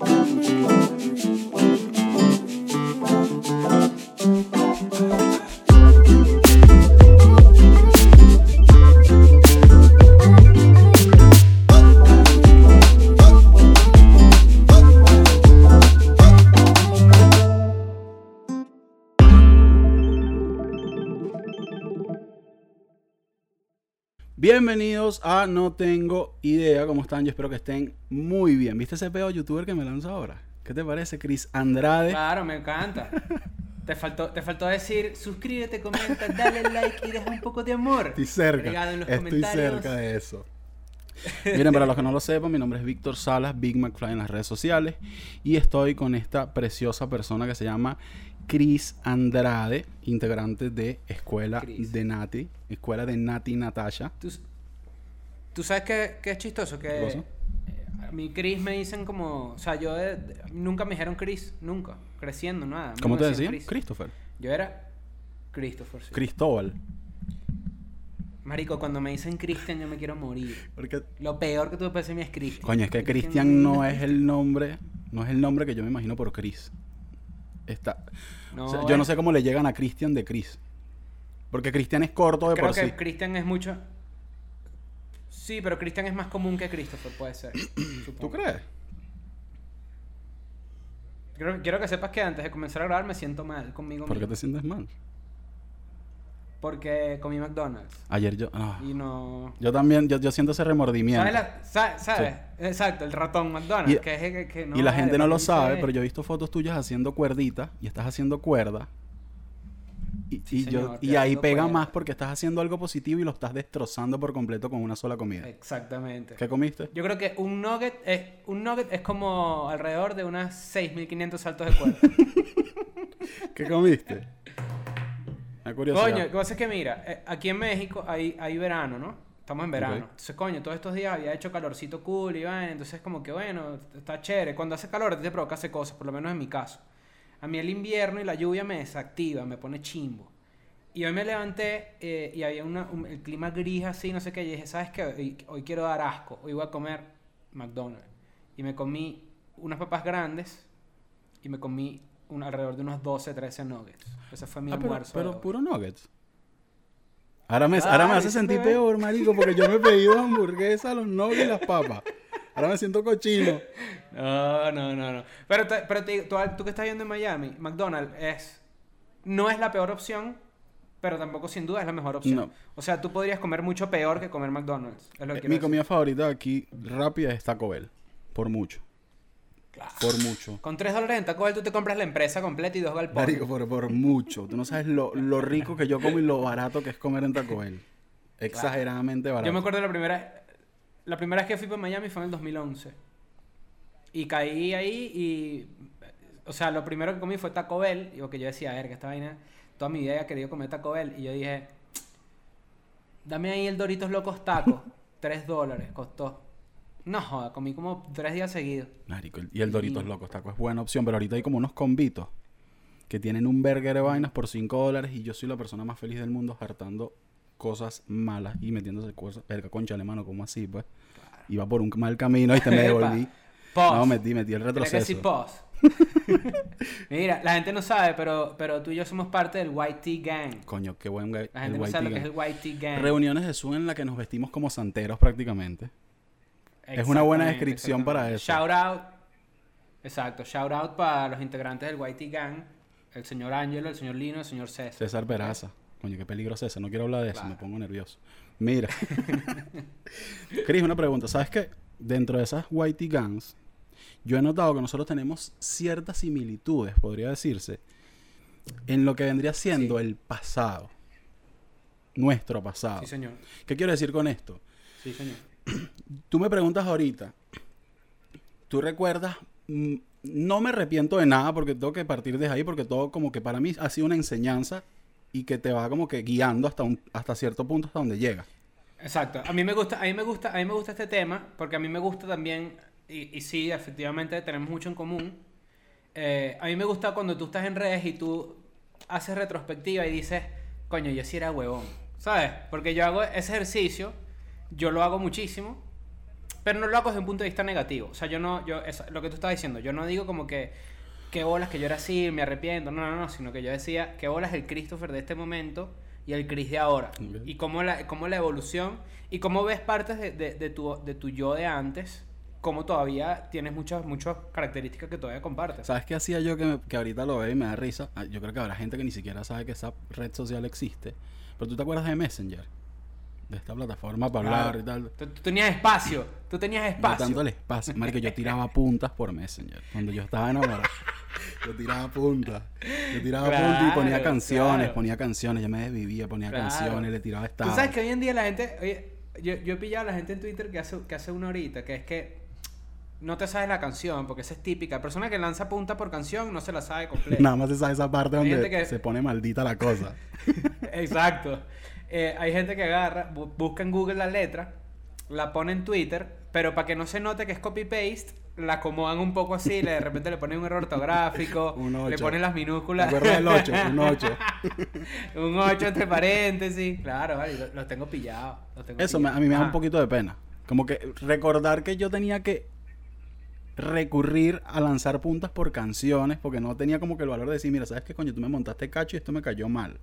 Thank you. Bienvenidos a No Tengo Idea. ¿Cómo están? Yo espero que estén muy bien. ¿Viste ese pedo youtuber que me lanzó ahora? ¿Qué te parece, Chris Andrade? Claro, me encanta. Te faltó, te faltó decir, suscríbete, comenta, dale like y deja un poco de amor. Estoy cerca. En los Estoy comentarios. cerca de eso. Miren, para los que no lo sepan, mi nombre es Víctor Salas, Big McFly en las redes sociales. Y estoy con esta preciosa persona que se llama Chris Andrade, integrante de Escuela Chris. de Nati, Escuela de Nati Natasha. ¿Tú, tú sabes qué, qué es chistoso? Que eh, a mí Chris me dicen como... O sea, yo nunca me dijeron Chris, nunca. Creciendo, nada. ¿Cómo te decían decían? Chris. Christopher. Yo era Christopher, sí. Cristóbal. Marico, cuando me dicen Christian yo me quiero morir. Porque Lo peor que tú puedes decirme es Christian. Coño, es que Christian Cristian no es el nombre, no es el nombre que yo me imagino por Chris. Está, No, o sea, yo no sé cómo le llegan a Cristian de Chris. Porque Cristian es corto de Creo por que sí. Christian es mucho... Sí, pero Christian es más común que Christopher, puede ser. ¿Tú crees? Quiero, quiero que sepas que antes de comenzar a grabar me siento mal conmigo ¿Por qué mismo. te sientes mal? Porque comí McDonald's. Ayer yo. ah, Y no... yo también, yo, yo siento ese remordimiento. ¿Sabes? la- sa- ¿Sabes? Exacto, el ratón McDonald's. Y- que es que, que no y la gente no lo sabe, pero yo he visto fotos tuyas haciendo cuerdita y estás haciendo cuerda. Y, Sí, y yo, y ahí pega más porque estás haciendo algo positivo y lo estás destrozando por completo con una sola comida. Exactamente. ¿Qué comiste? Yo creo que un nugget es, un nugget es como alrededor de unas 6.500 saltos de cuerda. ¿Qué comiste? Me curiosidad. coño, lo que pasa es que mira, eh, aquí en México hay, hay verano, ¿no? Estamos en verano. Entonces, coño, todos estos días había hecho calorcito cool y vaina. Entonces, como que bueno, está chévere. Cuando hace calor, te provoca hacer cosas, por lo menos en mi caso. A mí el invierno y la lluvia me desactiva, me pone chimbo. Y hoy me levanté eh, y había una, un- el clima gris así, no sé qué. Y dije, ¿sabes qué? Hoy, hoy quiero dar asco. Hoy voy a comer McDonald's. Y me comí unas papas grandes y me comí un, alrededor de unos 12, 13 nuggets. Ese fue mi Ah, pero, almuerzo. pero hoy. puro nuggets. Ahora me, ahora me hace sentir bebé. peor, marico, porque yo me he pedido hamburguesas, los nuggets y las papas. Ahora me siento cochino. No, no, no, no. Pero, te- pero te digo, tú, tú que estás viendo en Miami, McDonald's es. No es la peor opción, pero tampoco sin duda es la mejor opción. No. O sea, tú podrías comer mucho peor que comer McDonald's. Es lo que Eh, Mi decir. comida favorita aquí rápida es Taco Bell. Por mucho. Claro. Por mucho. Con 3 dólares en Taco Bell tú te compras la empresa completa y dos galpones. Marico, por, por mucho. Tú no sabes lo, lo rico que yo como y lo barato que es comer en Taco Bell. Exageradamente barato. Yo me acuerdo la primera. La primera vez que fui para Miami fue en el 2011. Y caí ahí y. O sea, lo primero que comí fue Taco Bell. Y porque yo decía, a ver, que esta vaina. Toda mi vida había querido comer Taco Bell. Y yo dije, dame ahí el Doritos Locos Taco. 3 dólares costó. No joda, comí como 3 días seguidos. Marico, y el Doritos Divino. Locos Taco es buena opción, pero ahorita hay como unos combitos que tienen un burger de vainas por 5 dólares y yo soy la persona más feliz del mundo hartando cosas malas y metiéndose cosas, verga, concha alemano, como así, pues. Iba por un mal camino y te me devolví. Pause. No, metí, metí el Tenía que retroceso. Mira, la gente no sabe, pero, pero tú y yo somos parte del Tea Gang. Coño, qué buen La gente no sabe lo que es el Tea Gang. Reuniones de Zoom en la que nos vestimos como santeros prácticamente. Es una buena descripción para eso. Shout out. Exacto, shout out para los integrantes del Whitey Gang. El señor Ángelo, el señor Lino, el señor César. César Peraza. Coño, qué peligro César. No quiero hablar de eso, Claro. me pongo nervioso. Mira. Cris, una pregunta. ¿Sabes qué? Dentro de esas Whitey Gangs, yo he notado que nosotros tenemos ciertas similitudes, podría decirse, en lo que vendría siendo Sí. el pasado. Nuestro pasado. Sí, señor. ¿Qué quiero decir con esto? Sí, señor. Tú me preguntas ahorita, ¿tú recuerdas? Mm, No me arrepiento de nada porque tengo que partir desde ahí porque todo como que para mí ha sido una enseñanza y que te va como que guiando hasta un, hasta cierto punto hasta donde llega. Exacto. A mí me gusta, a mí me gusta, a mí me gusta este tema porque a mí me gusta también y, y sí, efectivamente tenemos mucho en común. Eh, a mí me gusta cuando tú estás en redes y tú haces retrospectiva y dices, coño, yo sí era huevón, ¿sabes? Porque yo hago ese ejercicio, yo lo hago muchísimo Pero no lo hago desde un punto de vista negativo. O sea, yo no, yo, es lo que tú estás diciendo, yo no digo como que, qué bolas que yo era así, me arrepiento. No, no, no, sino que yo decía, qué bolas el Christopher de este momento y el Chris de ahora. Y cómo la, cómo la evolución y cómo ves partes de, de- de tu, de tu yo de antes, cómo todavía tienes muchas, muchas características que todavía compartes. ¿Sabes qué hacía yo que, me- que ahorita lo veo y me da risa? Ah, Yo creo que habrá gente que ni siquiera sabe que esa red social existe. Pero tú te acuerdas de Messenger? De esta plataforma para Claro. hablar y tal. Tú, tú tenías espacio, tú tenías espacio. tanto el espacio. Marico, yo tiraba puntas por Messenger. Cuando yo estaba enamorado. Yo tiraba puntas. Yo tiraba Claro, puntas y ponía canciones, claro. ponía canciones. Yo me desvivía, ponía Claro. canciones, le tiraba Tú estados. sabes que hoy en día la gente, oye, yo, yo he pillado a la gente en Twitter que hace, que hace una horita, que es que no te sabes la canción, porque esa es típica. La persona que lanza punta por canción no se la sabe completa. Nada más se sabe esa parte Hay donde que- se pone maldita la cosa. Exacto. Eh, hay gente que agarra, bu- busca en Google la letra, la pone en Twitter, pero para que no se note que es copy-paste, la acomodan un poco así, le- de repente le ponen un error ortográfico, Un le ponen las ¿Te minúsculas. acuerdas del 8? Un 8. un 8 entre paréntesis. Claro, vale, lo- los tengo pillados. Eso me- a mí me da un poquito de pena. Como que recordar que yo tenía que recurrir a lanzar puntas por canciones porque no tenía como que el valor de decir, mira, ¿sabes qué coño? Tú me montaste cacho y esto me cayó mal.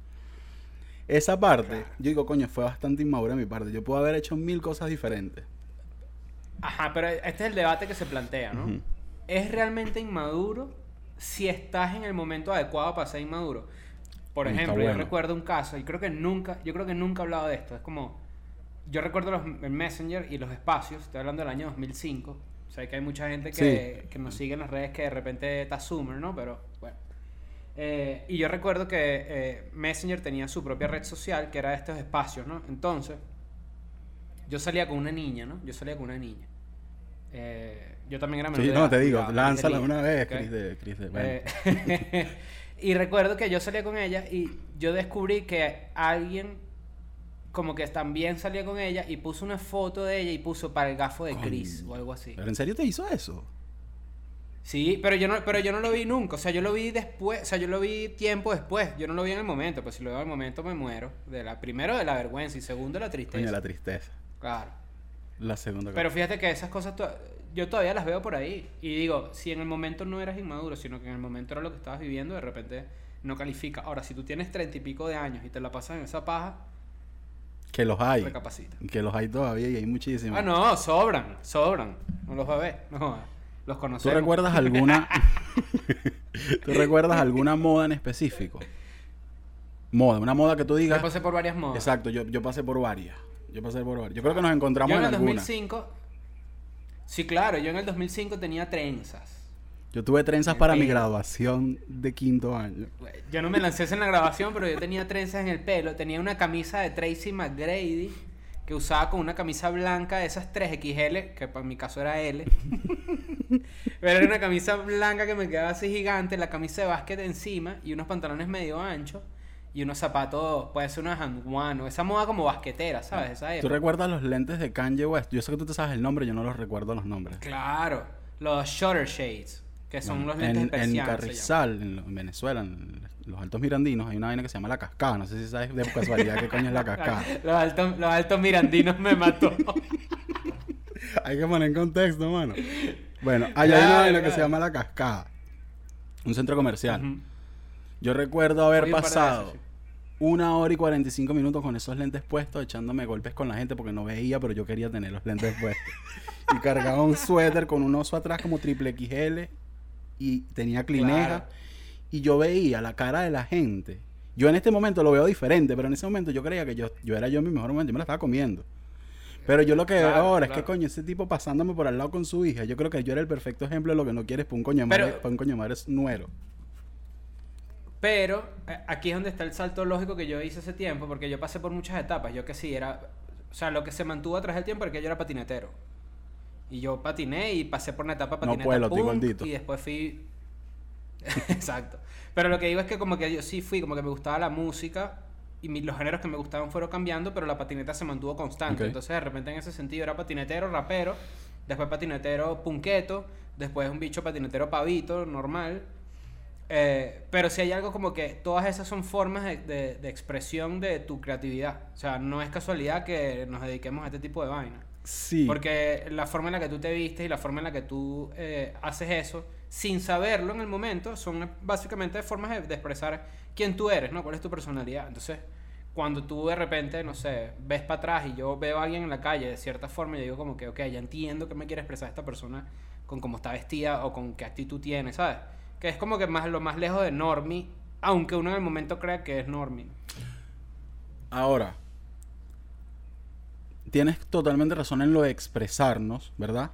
Esa parte, Claro. yo digo, coño, fue bastante inmadura de mi parte. Yo puedo haber hecho mil cosas diferentes. Ajá, pero este es el debate que se plantea, ¿no? ¿Es realmente inmaduro si estás en el momento adecuado para ser inmaduro? Por está ejemplo, yo recuerdo un caso, y creo que nunca, yo creo que nunca he hablado de esto. Es como, yo recuerdo los, el Messenger y los espacios, estoy hablando del año 2005. O sea, que hay mucha gente que, que nos sigue en las redes que de repente está Zoomer, ¿no? Pero bueno. Eh, y yo recuerdo que eh, Messenger tenía su propia red social, que era estos espacios, ¿no? Entonces, yo salía con una niña, ¿no? Yo salía con una niña. Eh, yo también era menor Sí, de no, edad, te digo, cuidado, lánzala una vez, ¿ok? Cris de, Cris de- bueno. Eh, y recuerdo que yo salía con ella y yo descubrí que alguien como que también salía con ella y puso una foto de ella y puso para el gafo de Chris Coño. o algo así. ¿Pero en serio te hizo eso? Sí, pero yo no, pero yo no lo vi nunca. O sea, yo lo vi después, o sea, yo lo vi tiempo después. Yo no lo vi en el momento, pues si lo veo en el momento me muero. De la, primero de la vergüenza y segundo de la tristeza. Coño, la tristeza. Claro. La segunda Pero fíjate que esas cosas to- yo todavía las veo por ahí. Y digo, si en el momento no eras inmaduro, sino que en el momento era lo que estabas viviendo, de repente no califica. Ahora, si tú tienes treinta y pico de años y te la pasas en esa paja, Que los hay. recapacita. Que los hay todavía y hay muchísimos. Ah, no, sobran, sobran. No los va a ver, no, los ¿Tú conocemos. recuerdas alguna... ¿Tú recuerdas alguna moda en específico? Moda, una moda que tú Yo digas... pasé por varias modas. Exacto, yo, yo pasé por varias. Yo pasé por varias. Yo creo que nos encontramos Yo en en el alguna. 2005, sí, claro, yo en el 2005 tenía trenzas. Yo tuve trenzas para mi graduación de quinto año. Yo no me lancé en la grabación, pero yo tenía trenzas en el pelo. Tenía una camisa de Tracy McGrady que usaba con una camisa blanca de esas 3XL, que para mi caso era L. pero era una camisa blanca que me quedaba así gigante, la camisa de básquet encima y unos pantalones medio anchos y unos zapatos, puede ser una hanguano, esa moda como basquetera, ¿sabes? Esa ¿Tú recuerdas los lentes de Kanye West? Yo sé que tú te sabes el nombre, yo no los recuerdo los nombres. Claro, los shutter shades, que son los lentes en, de en. Carrizal, en, Venezuela, en los Altos Mirandinos, hay una vaina que se llama La Cascada. No sé si sabes de casualidad qué coño es La Cascada. Los altos, los altos mirandinos me mató. Hay que poner en contexto, mano. Bueno, hay Claro, una vaina que se llama La Cascada. Un centro comercial. Yo recuerdo haber pasado sí. una hora y 45 minutos con esos lentes puestos, echándome golpes con la gente porque no veía, pero yo quería tener los lentes puestos. y cargaba un suéter con un oso atrás como triple XL y tenía clineja. Claro. Y yo veía la cara de la gente. Yo en este momento lo veo diferente, pero en ese momento yo creía que yo, yo era yo en mi mejor momento, yo me la estaba comiendo. Pero yo lo que veo Claro, ahora es que coño, ese tipo pasándome por al lado con su hija, yo creo que yo era el perfecto ejemplo de lo que no quieres para un coño madre, Pero- para un coño madre es nuero. Pero eh, aquí es donde está el salto lógico que yo hice hace tiempo, porque yo pasé por muchas etapas. Yo que sí, era. O sea, lo que se mantuvo a través del tiempo era que yo era patinetero. Y yo patiné y pasé por una etapa No patineta puedo, estoy punk, gordito. y después fui. Exacto. Pero lo que digo es que como que yo sí fui, como que me gustaba la música y mi- los géneros que me gustaban fueron cambiando, pero la patineta se mantuvo constante. Entonces, de repente, en ese sentido, era patinetero, rapero, después patinetero punqueto, después un bicho patinetero pavito, normal. Eh, pero si hay algo como que todas esas son formas de, de- de expresión de tu creatividad. O sea, no es casualidad que nos dediquemos a este tipo de vaina. Sí. Porque la forma en la que tú te vistes y la forma en la que tú eh, haces eso, sin saberlo en el momento, son básicamente formas de, de expresar quién tú eres, ¿no? ¿Cuál es tu personalidad? Entonces, cuando tú de repente, no sé, ves para atrás y yo veo a alguien en la calle de cierta forma, yo digo como que, ok, ya entiendo que me quiere expresar esta persona con cómo está vestida o con qué actitud tiene, ¿sabes? Que es como que más lo más lejos de normie, aunque uno en el momento crea que es normie. Ahora, tienes totalmente razón en lo de expresarnos, ¿verdad?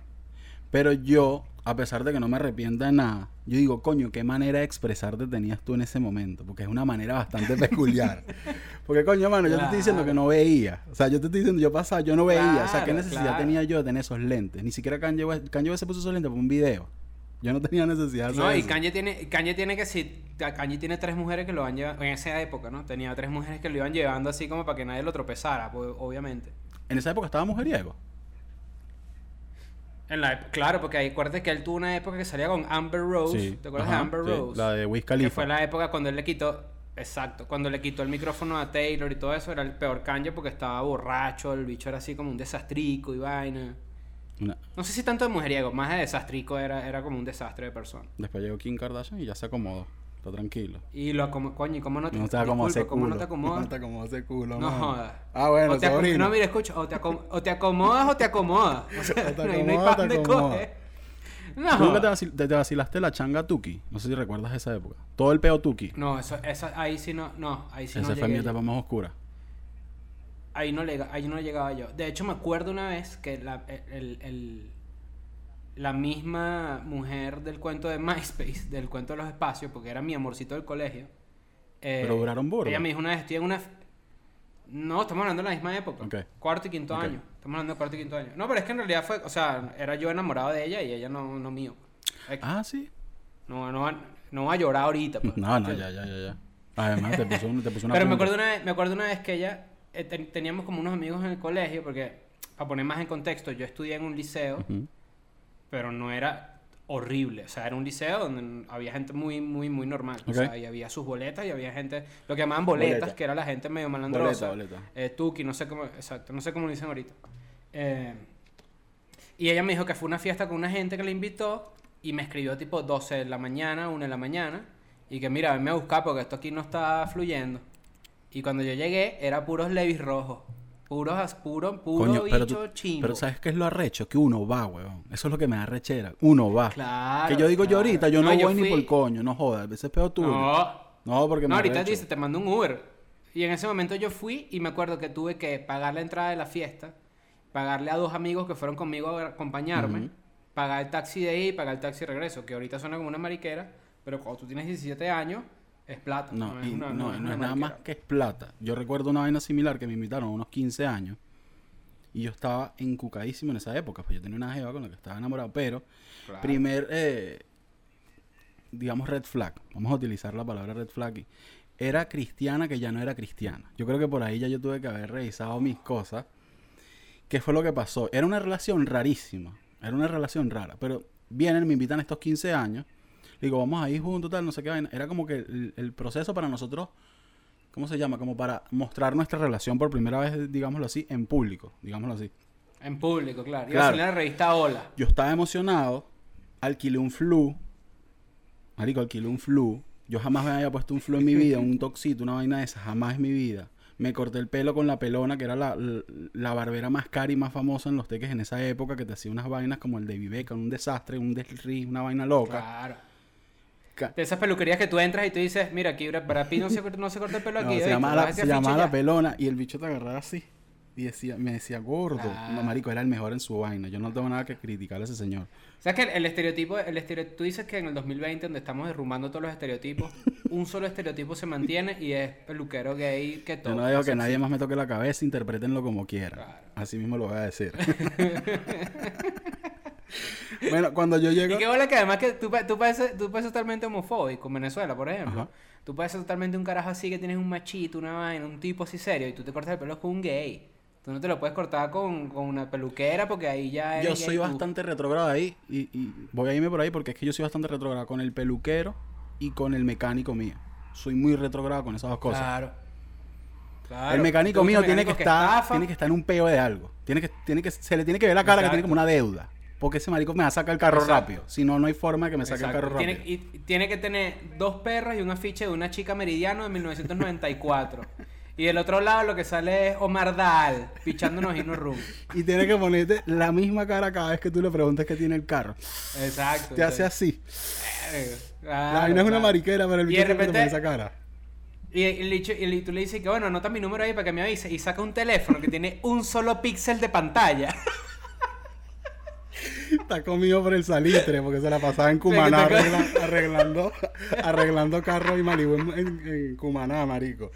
Pero yo, a pesar de que no me arrepienta de nada, yo digo, coño, ¿qué manera de expresarte tenías tú en ese momento? Porque es una manera bastante peculiar. Porque, coño, mano, yo te estoy diciendo que no veía. O sea, yo te estoy diciendo, yo pasaba, yo no veía. o sea, ¿qué necesidad claro. tenía yo de tener esos lentes? Ni siquiera Kanye West, Kanye West se puso esos lentes por un video. Yo no tenía necesidad de No, y. Kanye tiene, Kanye tiene que si Kanye tiene tres mujeres que lo van llevando, en esa época, ¿no? Tenía tres mujeres que lo iban llevando así como para que nadie lo tropezara, pues, obviamente. En esa época estaba mujeriego. En la, claro, porque ahí acuérdate que él tuvo una época que salía con Amber Rose. Sí. ¿Te acuerdas Ajá, de Amber sí, Rose? la de Wiz Que Khalifa. fue la época cuando él le quitó. Exacto, cuando le quitó el micrófono a Taylor y todo eso, era el peor Kanye porque estaba borracho, el bicho era así como un desastrico y vaina. Una- No sé si tanto de mujeriego, más de desastrico era, era como un desastre de persona. Después llegó Kim Kardashian y ya se acomodó. Está tranquilo. Y lo acomodó, coño, ¿y cómo no te, No te acomoda ese disculpa, ¿cómo culo. no te acomodas? No te ese culo, No mano. jodas. Ah, bueno, o te acom- sobrino. No, mira, escucha, o te, acom- o te acomodas o te acomodas. O sea, O te no hay- no hay acomodas o pa' te dónde acomodas. coger. No, ¿Tú nunca te, vacil- te- te vacilaste la changa Tuki? No sé si recuerdas esa época. Todo el peo Tuki. No, eso, esa, ahí sí no, no, ahí sí Esa no fue mi etapa más oscura. Ahí no, lega- ahí no llegaba yo. De hecho, me acuerdo una vez que la, el, el- la misma mujer del cuento de MySpace, del cuento de los espacios, porque era mi amorcito del colegio. eh, Pero duraron burda. Ella me dijo una vez, estoy en una... No, estamos hablando de la misma época. Cuarto y quinto año. Estamos hablando de cuarto y quinto año. No, pero es que en realidad fue... O sea, era yo enamorado de ella y ella no, no mío. Ah, sí. No, no, no va a llorar ahorita. pues. No, no, ya, ya, ya, ya. Además, te puso, un- te puso una Pero me acuerdo, una vez, me acuerdo una vez que ella, eh, ten- teníamos como unos amigos en el colegio, porque, para poner más en contexto, yo estudié en un liceo, Ujú. Pero no era horrible, o sea, era un liceo donde había gente muy, muy, muy normal, o sea, y había sus boletas y había gente, lo que llamaban boletas, Boleta. que era la gente medio malandrosa, Boleta, boleta. eh, tuki, no sé cómo, exacto, no sé cómo lo dicen ahorita. Eh, y ella me dijo que fue una fiesta con una gente que la invitó y me escribió tipo 12 de la mañana, 1 de la mañana y que mira, venme a buscar porque esto aquí no está fluyendo. Y cuando yo llegué era puros levis rojos, puros, puro, puro Coño, bicho pero, tú- chimbo. pero ¿sabes qué es lo arrecho? Que uno va, weón. Eso es lo que me da rechera. Uno va. Claro, que yo digo yo ahorita, yo no, No, yo voy ni fui- por coño, no jodas. A veces peor tú. No, No, porque no me ahorita arrecho. dice, te mando un Uber. Y en ese momento yo fui y me acuerdo que tuve que pagar la entrada de la fiesta, pagarle a dos amigos que fueron conmigo a acompañarme, pagar el taxi de ida y pagar el taxi de regreso, que ahorita suena como una mariquera, pero cuando tú tienes 17 años, es plata. No, es y una- no, es no una es nada más que es plata. Yo recuerdo una vaina similar que me invitaron a unos 15 años. Y yo estaba encucadísimo en esa época. Pues yo tenía una jeva con la que estaba enamorado. Pero, Claro. primer, eh, digamos, red flag. Vamos a utilizar la palabra red flag aquí. Era cristiana que ya no era cristiana. Yo creo que por ahí ya yo tuve que haber revisado mis cosas. ¿Qué fue lo que pasó? Era una relación rarísima. Era una relación rara. Pero vienen, me invitan a estos 15 años. Digo, vamos a ir juntos, tal, no sé qué vaina. Era como que el, el proceso para nosotros, ¿cómo se llama? Como para mostrar nuestra relación por primera vez, digámoslo así, en público, digámoslo así. En público, claro. Iba a salir en la revista Hola. Yo estaba emocionado, alquilé un flu. Marico, alquilé un flu. Yo jamás me había puesto un flu en mi vida, un toxito, una vaina de esa, jamás en mi vida. Me corté el pelo con la pelona, que era la, la, la barbera más cara y más famosa en los teques en esa época, que te hacía unas vainas como el de Viveca, un desastre, un desriz, una vaina loca. Claro. De esas peluquerías que tú entras y tú dices, mira, aquí Brad Pitt no se, no se corta el pelo No, aquí. se llamaba la, se llamaba la ya". pelona y el bicho te agarraba así. Y decía, me decía gordo. Ah. No, marico, era el mejor en su vaina. Yo no tengo nada que criticarle a ese señor. ¿Sabes que el, el estereotipo, el estereo- tú dices que en el 2020, donde estamos derrumbando todos los estereotipos, un solo estereotipo se mantiene y es peluquero gay que todo. Yo no digo que nadie más me toque la cabeza, interpretenlo como quieran. Claro. Así mismo lo voy a decir. bueno, cuando yo llego... Y qué bola que además que tú, tú, pareces, tú pareces totalmente homofóbico en Venezuela, por ejemplo. Ajá. Tú pareces totalmente un carajo así que tienes un machito, una vaina, un tipo así serio y tú te cortas el pelo con un gay. Tú no te lo puedes cortar con, con una peluquera porque ahí ya Yo soy bastante retrógrado ahí y, y voy a irme por ahí porque es que yo soy bastante retrógrado con el peluquero y con el mecánico mío. Soy muy retrógrado con esas dos cosas. Claro. Claro. el mecánico ¿Te gusta mío tiene que, estar, estafa? tiene que estar en un peo de algo. Tiene que, tiene que, se le tiene que ver la cara que tiene como una deuda. Porque ese marico me va a sacar el carro Exacto. rápido. Si no, no hay forma de que me saque el carro tiene, rápido. y tiene que tener dos perros y un afiche de una chica meridiano de 1994. y del otro lado lo que sale es Omar Dahl pichándonos y rum. Y tiene que ponerte la misma cara cada vez que tú le preguntes qué tiene el carro. Exacto. Te hace así. eh, la claro, vaina es una mariquera, pero el bicho siempre te pone repente- esa cara. Y, y y tú le dices que bueno, anota mi número ahí para que me avise. Y saca un teléfono que tiene un solo píxel de pantalla. Está comido por el salitre porque se la pasaba en Cumaná arregla- arreglando, arreglando carros y Malibu en, en- en Cumaná, marico.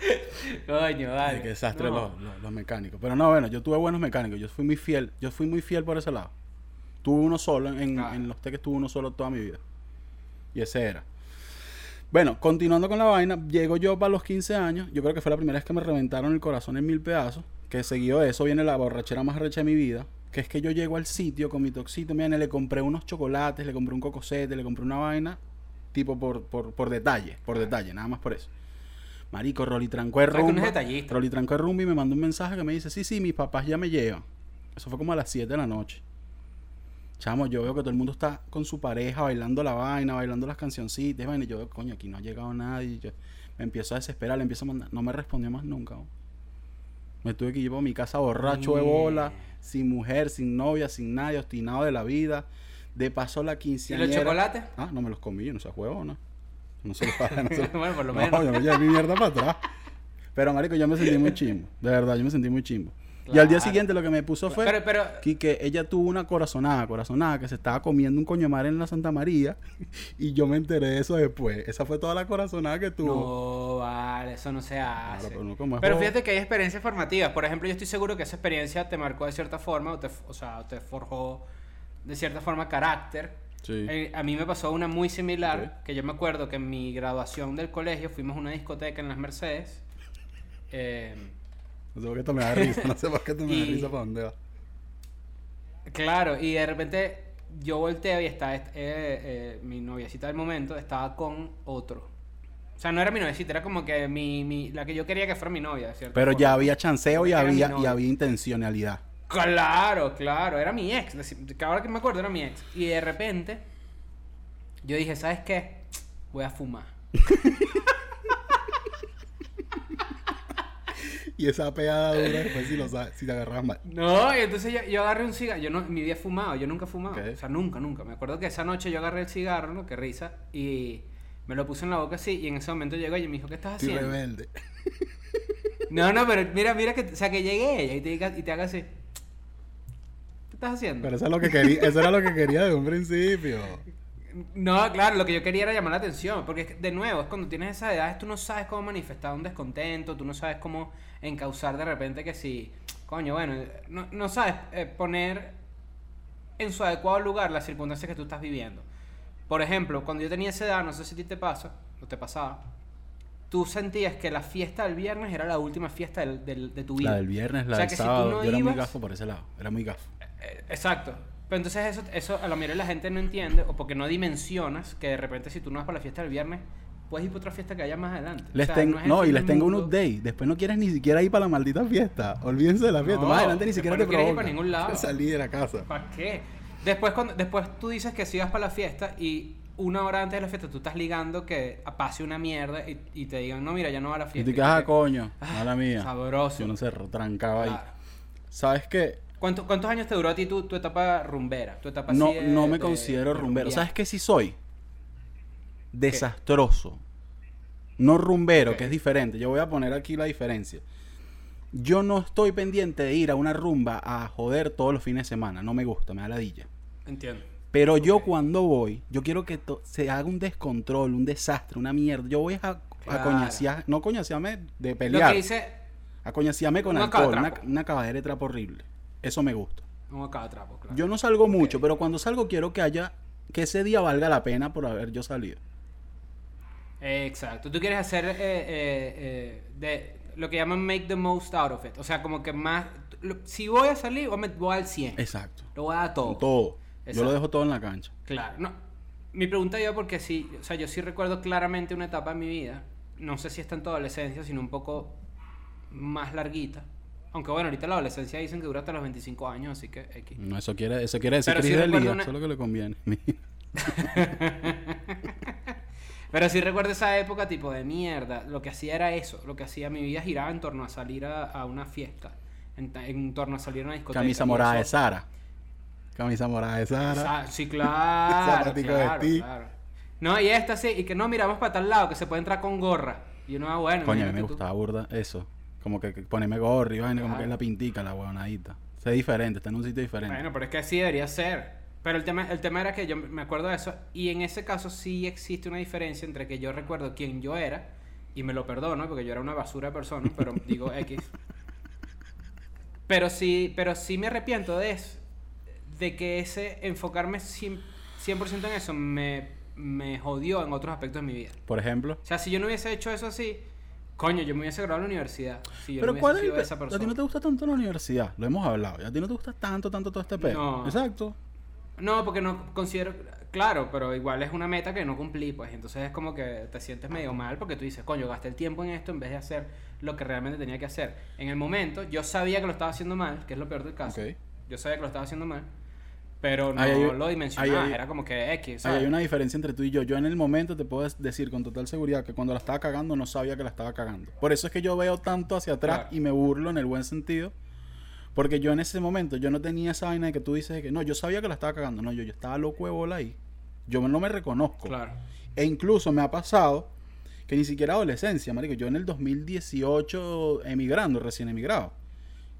Coño, vale. Ay, qué desastre No. los, los- los mecánicos. Pero no, bueno, yo tuve buenos mecánicos. Yo fui muy fiel. Yo fui muy fiel por ese lado. Tuve uno solo. En, en- Ah. en los teques tuve uno solo toda mi vida. Y ese era. Bueno, continuando con la vaina, llego yo para los 15 años. Yo creo que fue la primera vez que me reventaron el corazón en mil pedazos. Que seguido de eso viene la borrachera más recha de mi vida. Que es que yo llego al sitio con mi toxito, miren, le compré unos chocolates, le compré un cocosete, le compré una vaina, tipo por, por, por detalle, por detalle, nada más por eso. Marico, Rolly trancó el O sea, que uno es rumba. Rolly el rumba y me mandó un mensaje que me dice, sí, sí, mis papás ya me llevan. Eso fue como a las 7 de la noche. Chamo, yo veo que todo el mundo está con su pareja bailando la vaina, bailando las cancioncitas, vaina, y yo coño, aquí no ha llegado nadie. yo me empiezo a desesperar, le empiezo a mandar. No me respondió más nunca. ¿no? Me tuve que ir a mi casa borracho de bola, sin mujer, sin novia, sin nadie, obstinado de la vida. De paso la ¿Y quinceañera. los chocolates? Ah, no me los comí, yo no sé juego, ¿no? No se los no se los- bueno, por lo no, menos. yo me llevé mi mierda para atrás. Pero, marico, yo me sentí muy chimbo. De verdad, yo me sentí muy chimbo. Y al día siguiente lo que me puso fue Pero, pero, que ella tuvo una corazonada, corazonada, que se estaba comiendo un coño en la Santa María. Y yo me enteré de eso después. Esa fue toda la corazonada que tuvo. no, vale, eso no se hace. pero no fíjate que hay experiencias formativas. Por ejemplo, yo estoy seguro que esa experiencia te marcó de cierta forma, o, te, o sea, te forjó de cierta forma carácter. Sí. Eh, a mí me pasó una muy similar, Ok. que yo me acuerdo que en mi graduación del colegio fuimos a una discoteca en las Mercedes. Eh, No sé por qué te me da risa. No sé por qué te me da risa para dónde va. claro, y de repente yo volteo y está eh, eh, mi noviecita del momento estaba con otro. O sea, no era mi noviecita, era como que mi, mi- la que yo quería que fuera mi novia. de cierta Pero forma. ya había chanceo y Era había, y había intencionalidad. Claro, claro, era mi ex. Ahora que me acuerdo, era mi ex. Y de repente, yo dije, ¿sabes qué? Voy a fumar. Y esa pegada dura después si lo sabes, si te agarras mal. No, y entonces yo, yo agarré un cigarro. Yo no, mi vida he fumado, yo nunca he fumado. O sea, nunca, nunca. Me acuerdo que esa noche yo agarré el cigarro, ¿no? Qué risa. Y me lo puse en la boca así. Y en ese momento llegó ella y me dijo, ¿qué estás Estoy haciendo? rebelde. No, no, pero mira, mira que, o sea, que llegue ella y te, diga, y te haga así. ¿Qué estás haciendo? Pero eso, es lo que quería, eso era lo que quería de un principio. No, claro, lo que yo quería era llamar la atención, porque es que, de nuevo, es cuando tienes esa edad, tú no sabes cómo manifestar un descontento, tú no sabes cómo encauzar de repente que si, coño, bueno, no, no sabes eh, poner en su adecuado lugar las circunstancias que tú estás viviendo. Por ejemplo, cuando yo tenía esa edad, no sé si a ti te pasa, o te pasaba, tú sentías que la fiesta del viernes era la última fiesta del- del- de tu vida. La del viernes, la O sea, del que si tú sábado. no yo era muy gafo por ese lado. Era muy gafo. eh, Exacto. Pero entonces eso, eso a la mayoría de la gente no entiende o porque no dimensionas que de repente si tú no vas para la fiesta del viernes, puedes ir para otra fiesta que haya más adelante. O Les sea, ten- no, fin y les tengo un update. Después no quieres ni siquiera ir para la maldita fiesta. Olvídense de la fiesta. No, Más adelante ni siquiera te no quieres ir para ningún lado. Salí de la casa. ¿Para qué? Después, cuando, después tú dices que si vas para la fiesta y una hora antes de la fiesta tú estás ligando que pase una mierda y, y te digan, no, mira, ya no va a la Y fiesta. te quedas a coño. Ah, Mala mía. Sabroso. Yo no sé, trancaba ahí. Claro. ¿Sabes qué? ¿Cuánto- ¿Cuántos años te duró a ti tu, tu etapa rumbera? Tu etapa No, de- no me de- considero de rumbero. ¿Sabes qué sí soy? Desastroso. No rumbero, que es diferente. Yo voy a poner aquí la diferencia. Yo no estoy pendiente de ir a una rumba a joder todos los fines de semana. No me gusta, me da ladilla. Entiendo. Pero yo cuando voy, yo quiero que se haga un descontrol, un desastre, una mierda. Yo voy a, a Claro. coñasear, no coñasearme de Lo pelear, que dice a coñasearme con alcohol, una, una cabadera de trapo horrible. Eso me gusta. acabatrapo, claro. Yo no salgo mucho, pero cuando salgo quiero que haya, que ese día valga la pena por haber yo salido. Exacto. Tú quieres hacer eh, eh, eh, de lo que llaman make the most out of it. O sea, como que más. lo- si voy a salir, voy a met- voy al 100. Exacto. Lo voy a dar todo. Todo. Yo lo dejo todo en la cancha. Claro. No, mi pregunta yo, porque sí, o sea, yo sí recuerdo claramente una etapa en mi vida. No sé si es tanto adolescencia, sino un poco más larguita. Aunque bueno, ahorita la adolescencia dicen que dura hasta los 25 años, así que X. No, eso quiere, eso quiere decir Pero Cris sí del recuerdo día, una- eso es lo que le conviene. Pero sí recuerdo esa época tipo de mierda. Lo que hacía era eso. Lo que hacía mi vida giraba en torno a salir a, a una fiesta. En, torno a salir a una discoteca. Camisa morada de Sara. Camisa morada de Sara. Sa- Sí, claro. Zapatico de claro, ti. claro. No, y esta sí. Y que no, miramos para tal lado, que se puede entrar con gorra. Y uno, ah, bueno. Coño, a mí me tú. gustaba burda eso. Como que, que ponerme gorri, vaina, como que es la pintica, la huevonadita. O sea, es diferente, está en un sitio diferente. Bueno, pero es que así debería ser. Pero el tema, el tema era que yo me acuerdo de eso. Y en ese caso sí existe una diferencia entre que yo recuerdo quién yo era. Y me lo perdono porque yo era una basura de persona. Pero digo X. Pero sí, pero sí me arrepiento de eso. De que ese enfocarme 100%, 100% en eso me, me jodió en otros aspectos de mi vida. Por ejemplo. O sea, si yo no hubiese hecho eso así, coño, yo me hubiese graduado en la universidad. Si yo Pero no ¿cuál es sido esa A ti no persona. te gusta tanto la universidad, lo hemos hablado. A ti no te gusta tanto, tanto todo este pedo. No. Exacto. No, porque no considero. Claro, pero igual es una meta que no cumplí, pues. Entonces es como que te sientes medio mal porque tú dices, coño, gasté el tiempo en esto en vez de hacer lo que realmente tenía que hacer. En el momento, yo sabía que lo estaba haciendo mal, que es lo peor del caso. Yo sabía que lo estaba haciendo mal, pero no hay- lo dimensionaba. hay- Era como que X, hay una diferencia entre tú y yo. Yo en el momento te puedo decir con total seguridad que cuando la estaba cagando no sabía que la estaba cagando. Por eso es que yo veo tanto hacia atrás Claro. y me burlo en el buen sentido. Porque yo en ese momento yo no tenía esa vaina de que tú dices de que no, yo sabía que la estaba cagando. No, yo, yo estaba loco de bola ahí. Yo no me reconozco. Claro. E incluso me ha pasado que ni siquiera adolescencia, marico. Yo en el 2018 emigrando, recién emigrado.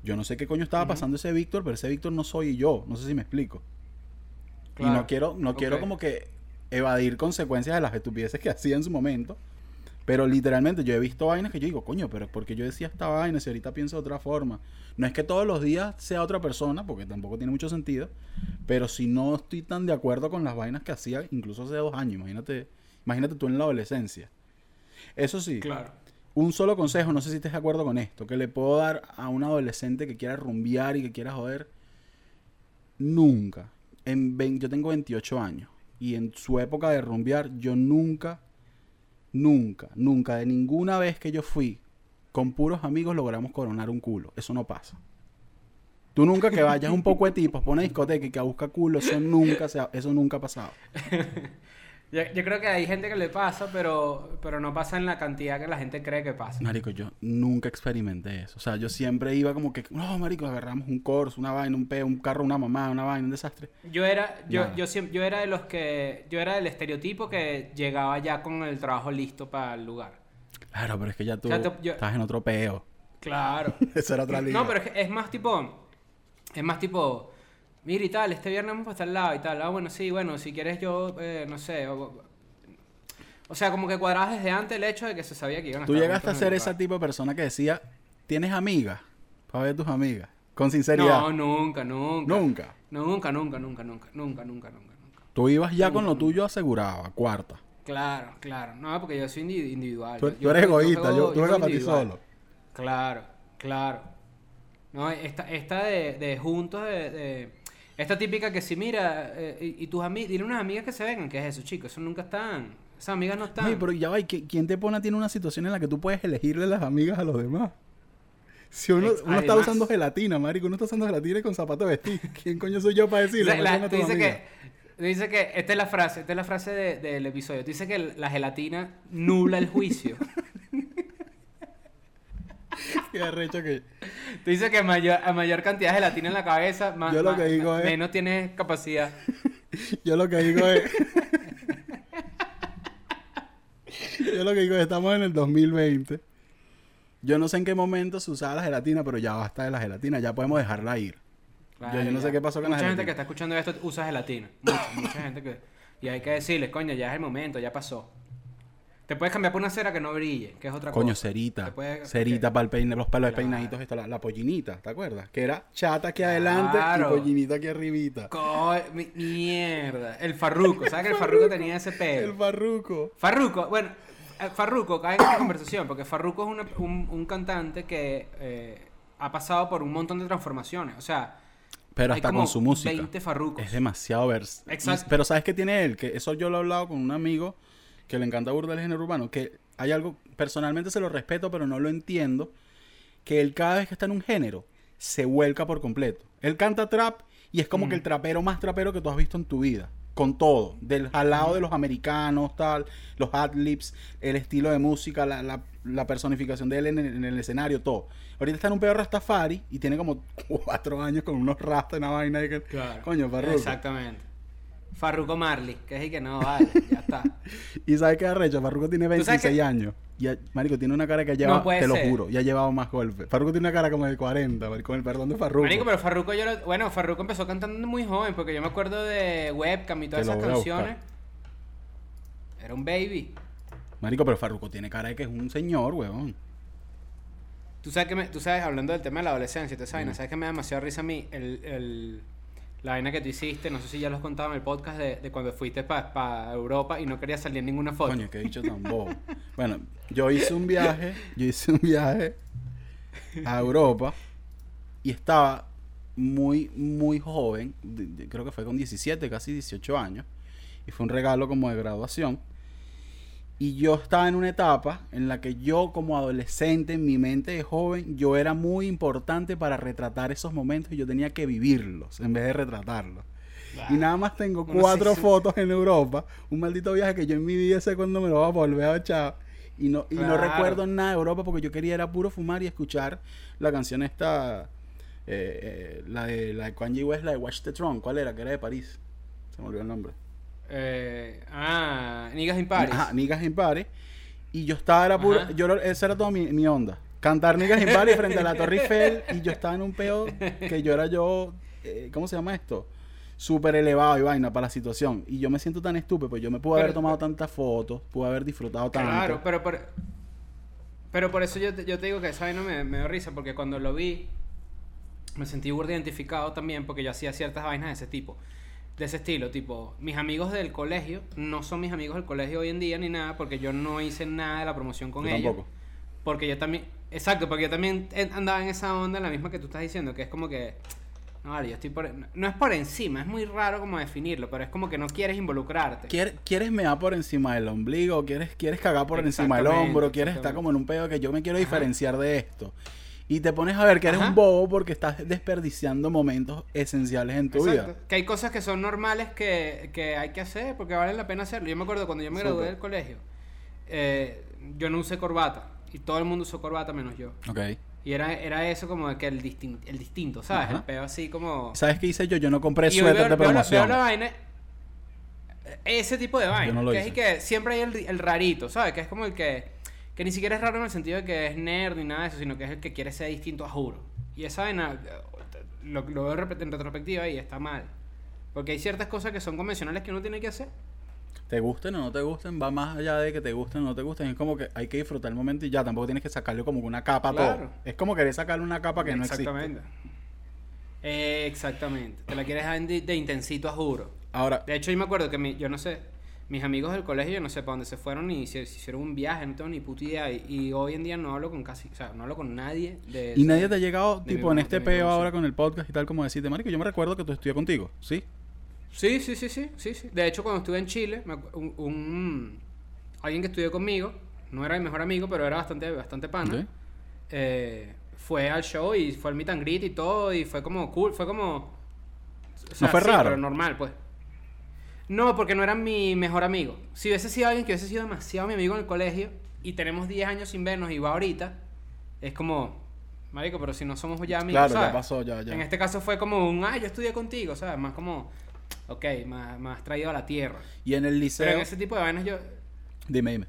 Yo no sé qué coño estaba pasando ese Víctor, pero ese Víctor no soy yo. No sé si me explico. Y no quiero, no quiero como que evadir consecuencias de las estupideces que hacía en su momento. Pero literalmente yo he visto vainas que yo digo, coño, pero porque yo decía esta vaina si ahorita pienso de otra forma? No es que todos los días sea otra persona, porque tampoco tiene mucho sentido. Pero si no estoy tan de acuerdo con las vainas que hacía incluso hace dos años, imagínate, imagínate tú en la adolescencia. Eso sí, Claro. Un solo consejo, no sé si estés de acuerdo con esto, que le puedo dar a un adolescente que quiera rumbear y que quiera joder. Nunca. En vein- yo tengo 28 años y en su época de rumbear yo nunca, nunca, nunca, de ninguna vez que yo fui con puros amigos logramos coronar un culo. Eso no pasa. Tú nunca que vayas un poco de tipos, pone discoteca y que busca culo, eso nunca, se ha- eso nunca ha pasado. Yo, yo creo que hay gente que le pasa, pero, pero no pasa en la cantidad que la gente cree que pasa. Marico, yo nunca experimenté eso. O sea, yo siempre iba como que, no, marico, agarramos un corso, una vaina, un peo, un carro, una mamá, una vaina, un desastre. Yo era, yo, Nada. yo siempre, yo era de los que, yo era del estereotipo que llegaba ya con el trabajo listo para el lugar. Claro, pero es que ya tú O sea, te- yo- estás en otro peo. Claro. Esa era otra liga. No, pero es, es más tipo, es más tipo, mira y tal, este viernes vamos para estar al lado y tal. Ah, bueno, sí, bueno, si quieres yo, eh, no sé. O, o sea, como que cuadrabas desde antes el hecho de que se sabía que iban a Tú estar llegaste a ser ese tipo de persona que decía, ¿tienes amigas? Para ver tus amigas. Con sinceridad. No, nunca, nunca. Nunca. Nunca, nunca, nunca, nunca, nunca, nunca, nunca, nunca. Tú ibas ya con lo Nunca. tuyo asegurado, a cuarta. Claro, claro. No, porque yo soy indi- individual. Tú, Yo- tú eres egoísta, yo, tú juego para ti solo. Claro, claro. No, esta, esta de, de juntos, de, de- Esta típica que si mira, eh, y, y tus amigas, dile unas amigas que se vengan, ¿qué es eso, chicos? Eso nunca están. Esas amigas no están. Ay, pero ya va, ¿y qui- ¿quién te pone a ti en una situación en la que tú puedes elegirle las amigas a los demás? Si uno, uno está usando gelatina, marico, uno está usando gelatina y con zapatos de vestir. ¿Quién coño soy yo para O decirle? sea, la- "Mándame a tú tu dices amiga"? que, tú dices que, esta es la frase, esta es la frase de- del episodio. Tú dices que la gelatina nula el juicio. Qué arrecho que... Tú dices que a mayor, a mayor cantidad de gelatina en la cabeza, más, Yo lo más- que digo es- menos tienes capacidad. Yo lo que digo es... Yo lo que digo es, estamos en el 2020. Yo no sé en qué momento se usaba la gelatina, pero ya basta de la gelatina, ya podemos dejarla ir. Yo- yo no sé qué pasó con la Mucha gente gelatina. que está escuchando esto usa gelatina. Mucha, mucha gente que... Y hay que decirles, coño, ya es el momento, ya pasó. Te puedes cambiar por una cera que no brille, que es otra Coño, cosa. cerita. Puede- Cerita ok. para el peine, los palos Claro. peinaditos, esto, la, la pollinita, ¿te acuerdas? Que era chata aquí adelante Claro. y pollinita aquí arribita. Co- mi- mierda. El farruco. ¿Sabes que el farruco tenía ese El pelo? farruco. Farruco, bueno, eh, Farruco cae en esta conversación porque Farruco es una- un, un cantante que eh, ha pasado por un montón de transformaciones. O sea, Pero hay hasta como con su música. 20 Farrucos. Es demasiado vers. Exacto. y- Pero ¿sabes qué tiene él? Que eso yo lo he hablado con un amigo que le encanta burda el género urbano. Que hay algo, personalmente se lo respeto, pero no lo entiendo. que él cada vez que está en un género se vuelca por completo. Él canta trap y es como que el trapero más trapero que tú has visto en tu vida. Con todo, del jalado de los americanos, tal, los adlibs, el estilo de música, la, la- la personificación de él en el, en el escenario, todo. Ahorita está en un pedo Rastafari y tiene como cuatro años con unos rastas, una vaina y que... Coño. Exactamente. Farruko Marley, que es y que no, vale, ya está. Y sabes qué arrecho, Farruko tiene ¿Tú sabes 26 que- años. Y, marico, tiene una cara que lleva, No puede te lo juro, ya ha llevado más golpes. Farruko tiene una cara como de 40, marico, con el perdón de Farruko. Marico, pero Farruko yo lo- Bueno, Farruko empezó cantando muy joven, porque yo me acuerdo de Webcam y todas Te esas canciones. Era un baby. Marico, pero Farruko tiene cara de que es un señor, huevón. Tú sabes que me- tú sabes, hablando del tema de la adolescencia toda esa vaina, sabes que me da demasiada risa a mí el, el- la vaina que tú hiciste, no sé si ya lo has contado en el podcast de, de cuando fuiste para Europa y no querías salir en ninguna foto. Coño, qué dicho tan bobo. Bueno, yo hice un viaje, yo hice un viaje a Europa y estaba muy, muy joven, creo que fue con 17, casi 18 años, y fue un regalo como de graduación. Y yo estaba en una etapa en la que yo como adolescente, en mi mente de joven, yo era muy importante para retratar esos momentos y yo tenía que vivirlos en vez de retratarlos. Y nada más tengo cuatro sí, sí. fotos en Europa. Un maldito viaje que yo en mi vida sé cuándo me lo voy a volver a echar. Y no, y no recuerdo nada de Europa porque yo quería era puro fumar y escuchar la canción esta. eh, eh, la de la de Kanye West, la de Watch the Throne. ¿Cuál era? Que era de París. Se me olvidó el nombre. Eh, ah, Niggas in Paris. Ajá, Niggas in Paris. Y yo estaba, era puro, Ajá. yo esa era toda mi, mi onda. Cantar Niggas in Paris frente a la Torre Eiffel. Y yo estaba en un peo que yo era yo, eh, ¿cómo se llama esto? Súper elevado y vaina para la situación. Y yo me siento tan estúpido, pues yo me pude haber Pero- tomado tantas fotos, pude haber disfrutado tanto. Claro, pero por, pero por eso yo te, yo te digo que esa vaina me, me dio risa, porque cuando lo vi, me sentí burda identificado también, porque yo hacía ciertas vainas de ese tipo, de ese estilo, tipo, mis amigos del colegio no son mis amigos del colegio hoy en día ni nada, porque yo no hice nada de la promoción con Yo ellos. tampoco. Porque yo también, exacto, porque yo también andaba en esa onda, la misma que tú estás diciendo, que es como que, no vale, yo estoy por, no es por encima, es muy raro como definirlo, pero es como que no quieres involucrarte. ¿Quieres, ¿Quieres mear por encima del ombligo? ¿Quieres, quieres cagar por encima del hombro? ¿Quieres estar como en un pedo que yo me quiero diferenciar de esto? Y te pones a ver que eres Ajá. un bobo porque estás desperdiciando momentos esenciales en tu Exacto. vida. Que hay cosas que son normales que, que hay que hacer porque vale la pena hacerlo. Yo me acuerdo cuando yo me gradué del colegio, eh, yo no usé corbata y todo el mundo usó corbata menos yo. Ok. Y era, era eso como de que el, distin- el distinto, ¿sabes? Ajá. El peo así como... ¿Sabes qué hice yo? Yo no compré suéter de la- promoción. veo la vaina, ese tipo de vaina, no lo que es hice. y que siempre hay el, el rarito, ¿sabes? Que es como el que, que ni siquiera es raro en el sentido de que es nerd ni nada de eso, sino que es el que quiere ser distinto a juro. Y esa vaina lo, lo veo en retrospectiva y está mal. Porque hay ciertas cosas que son convencionales que uno tiene que hacer. Te gusten o no te gusten, va más allá de que te gusten o no te gusten. Es como que hay que disfrutar el momento y ya. Tampoco tienes que sacarle como una capa a Claro. todo. Es como querer sacarle una capa que no existe. Exactamente. Eh, exactamente. Te la quieres dar de, de intensito a juro. Ahora, De hecho, yo me acuerdo que mi- yo no sé, mis amigos del colegio, yo no sé para dónde se fueron y se, se hicieron un viaje, no tengo ni puta idea. Y, y hoy en día no hablo con casi, o sea, no hablo con nadie de y nadie te ha llegado, mi tipo, en este peo ahora con el podcast y tal, como decirte, Marico, yo me recuerdo que tú estudié contigo, ¿sí? Sí, sí, sí, sí, sí, sí. De hecho, cuando estuve en Chile, me un, un- alguien que estudió conmigo, no era mi mejor amigo, pero era bastante, bastante pana, eh, fue al show y fue al meet and greet y todo, y fue como cool, fue como... o sea, fue sí, raro? pero normal, pues. No, porque no era mi mejor amigo. Si hubiese sido alguien que hubiese sido demasiado mi amigo en el colegio y tenemos 10 años sin vernos y va ahorita, es como, marico, pero si no somos ya amigos, Claro, ya ¿sabes? pasó, ya, ya. En este caso fue como un, ah, yo estudié contigo, ¿sabes? Más como, ok, más, más traído a la tierra. Y en el liceo... Pero en ese tipo de vainas yo... Dime, dime.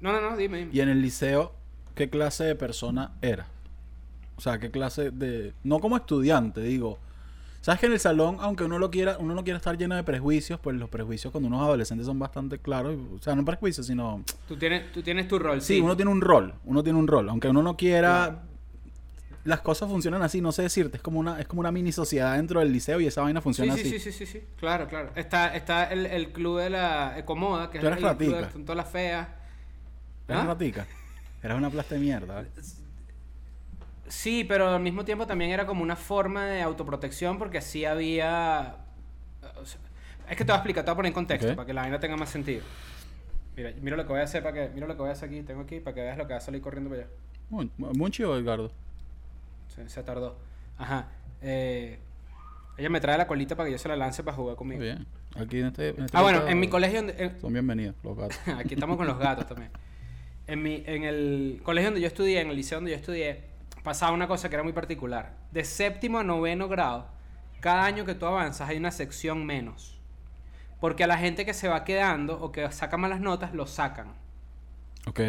No, no, no, dime, dime. Y en el liceo, ¿qué clase de persona era? O sea, ¿qué clase de... No como estudiante, digo. ¿Sabes que en el salón, aunque uno lo quiera, uno no quiera estar lleno de prejuicios, pues los prejuicios cuando uno es adolescente son bastante claros. O sea, no prejuicios, sino... Tú tienes, tú tienes tu rol, Sí, uno tiene un rol, uno tiene un rol. Aunque uno no quiera... Las cosas funcionan así, no sé decirte. Es como una, es como una mini sociedad dentro del liceo y esa vaina Sí, funciona sí, así. sí, sí, sí, sí, claro, claro. Está, está el, el club de la Ecomoda, que Tú es eres el club de ratica. son todas las feas. Eras ¿Ah? ratica. Eras una plasta de mierda. Sí, pero al mismo tiempo también era como una forma de autoprotección porque así había... o sea, es que te voy a explicar, te voy a poner en contexto Ok. para que la vaina tenga más sentido. Mira, mira lo que voy a hacer para que... Mira lo que voy a hacer aquí, tengo aquí, para que veas lo que va a salir corriendo para allá. ¿Munchi o Edgardo? Se, se tardó. Ajá. Eh, ella me trae la colita para que yo se la lance para jugar Muy conmigo. bien. Aquí en este. en este Ah, bueno, en mi colegio... donde- en- Son bienvenidos los gatos. Aquí estamos con los gatos también. En, mi, en el colegio donde yo estudié, en el liceo donde yo estudié, pasaba una cosa que era muy particular. De séptimo a noveno grado, cada año que tú avanzas hay una sección menos. Porque a la gente que se va quedando o que saca malas notas, lo sacan. ok.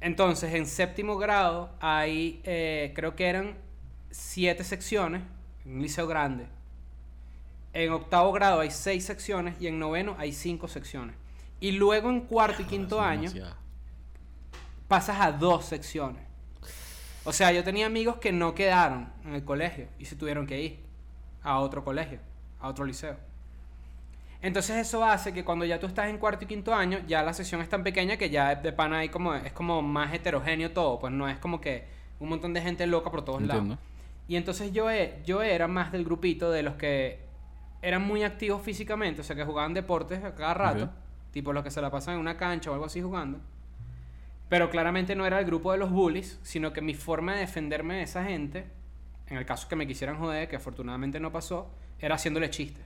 Entonces, en séptimo grado hay, eh, creo que eran siete secciones, en un liceo grande. En octavo grado hay seis secciones y en noveno hay cinco secciones. Y luego en cuarto y quinto año demasiadas. pasas a dos secciones. O sea, yo tenía amigos que no quedaron en el colegio y se tuvieron que ir a otro colegio, a otro liceo. Entonces eso hace que cuando ya tú estás en cuarto y quinto año, ya la sección es tan pequeña que ya de pana ahí como es como más heterogéneo todo, pues no es como que un montón de gente loca por todos Entiendo. lados. Y entonces yo, e- yo era más del grupito de los que eran muy activos físicamente, o sea, que jugaban deportes a cada rato, tipo los que se la pasan en una cancha o algo así jugando. Pero claramente no era el grupo de los bullies, sino que mi forma de defenderme de esa gente, en el caso que me quisieran joder, que afortunadamente no pasó, era haciéndole chistes.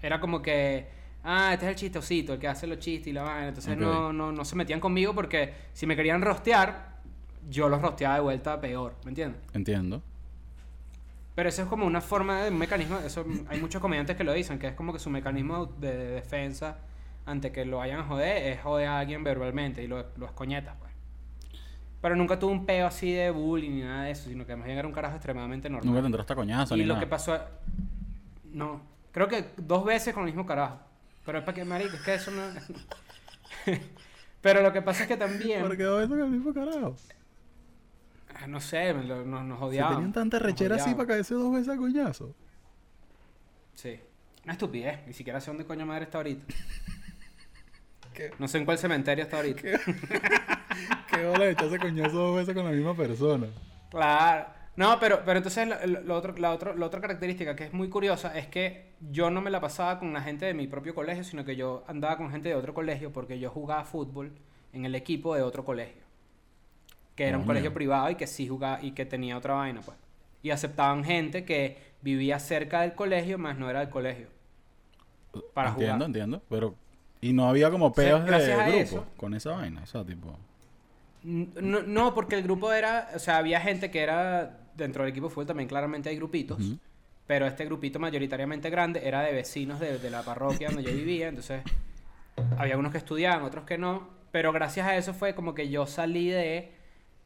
Era como que, ah, este es el chistosito, el que hace los chistes y la vaina. Entonces no, no, no se metían conmigo porque si me querían rostear, yo los rosteaba de vuelta peor, ¿me entiendes? Entiendo. Pero eso es como una forma de un mecanismo, eso hay muchos comediantes que lo dicen, que es como que su mecanismo de defensa ante que lo vayan a joder es joder a alguien verbalmente y lo, lo escoñetas, pues. Pero nunca tuve un peo así de bullying ni nada de eso, sino que más bien era un carajo extremadamente normal. Nunca tendrás esta coñazo y ni lo nada. que pasó... No, creo que dos veces con el mismo carajo. Pero es para que, marico, es que eso no... Pero lo que pasa es que también... ¿Por qué dos veces con el mismo carajo? ah, No sé, me lo- nos, nos Si odiaban. tenían tanta rechera así para caerse dos veces a coñazo. Sí. Una estupidez. Ni siquiera sé dónde coño madre está ahorita. ¿Qué? No sé en cuál cementerio está ahorita. Qué bola de echarse coñazo dos veces con la misma persona. Claro. No, pero, pero entonces lo, lo- otro, la, otro- la otra característica que es muy curiosa es que yo no me la pasaba con la gente de mi propio colegio, sino que yo andaba con gente de otro colegio porque yo jugaba fútbol en el equipo de otro colegio. Que era un colegio privado y que sí jugaba y que tenía otra vaina, pues. Y aceptaban gente que vivía cerca del colegio, más no era del colegio. Para entiendo, jugar. entiendo. Pero. Y no había como O sea, peos de grupo eso- con esa vaina. O sea, tipo. No, no, porque el grupo era, o sea, había gente que era dentro del equipo de fútbol también claramente hay grupitos, pero este grupito mayoritariamente grande era de vecinos de, de la parroquia donde yo vivía, entonces había unos que estudiaban, otros que no, pero gracias a eso fue como que yo salí de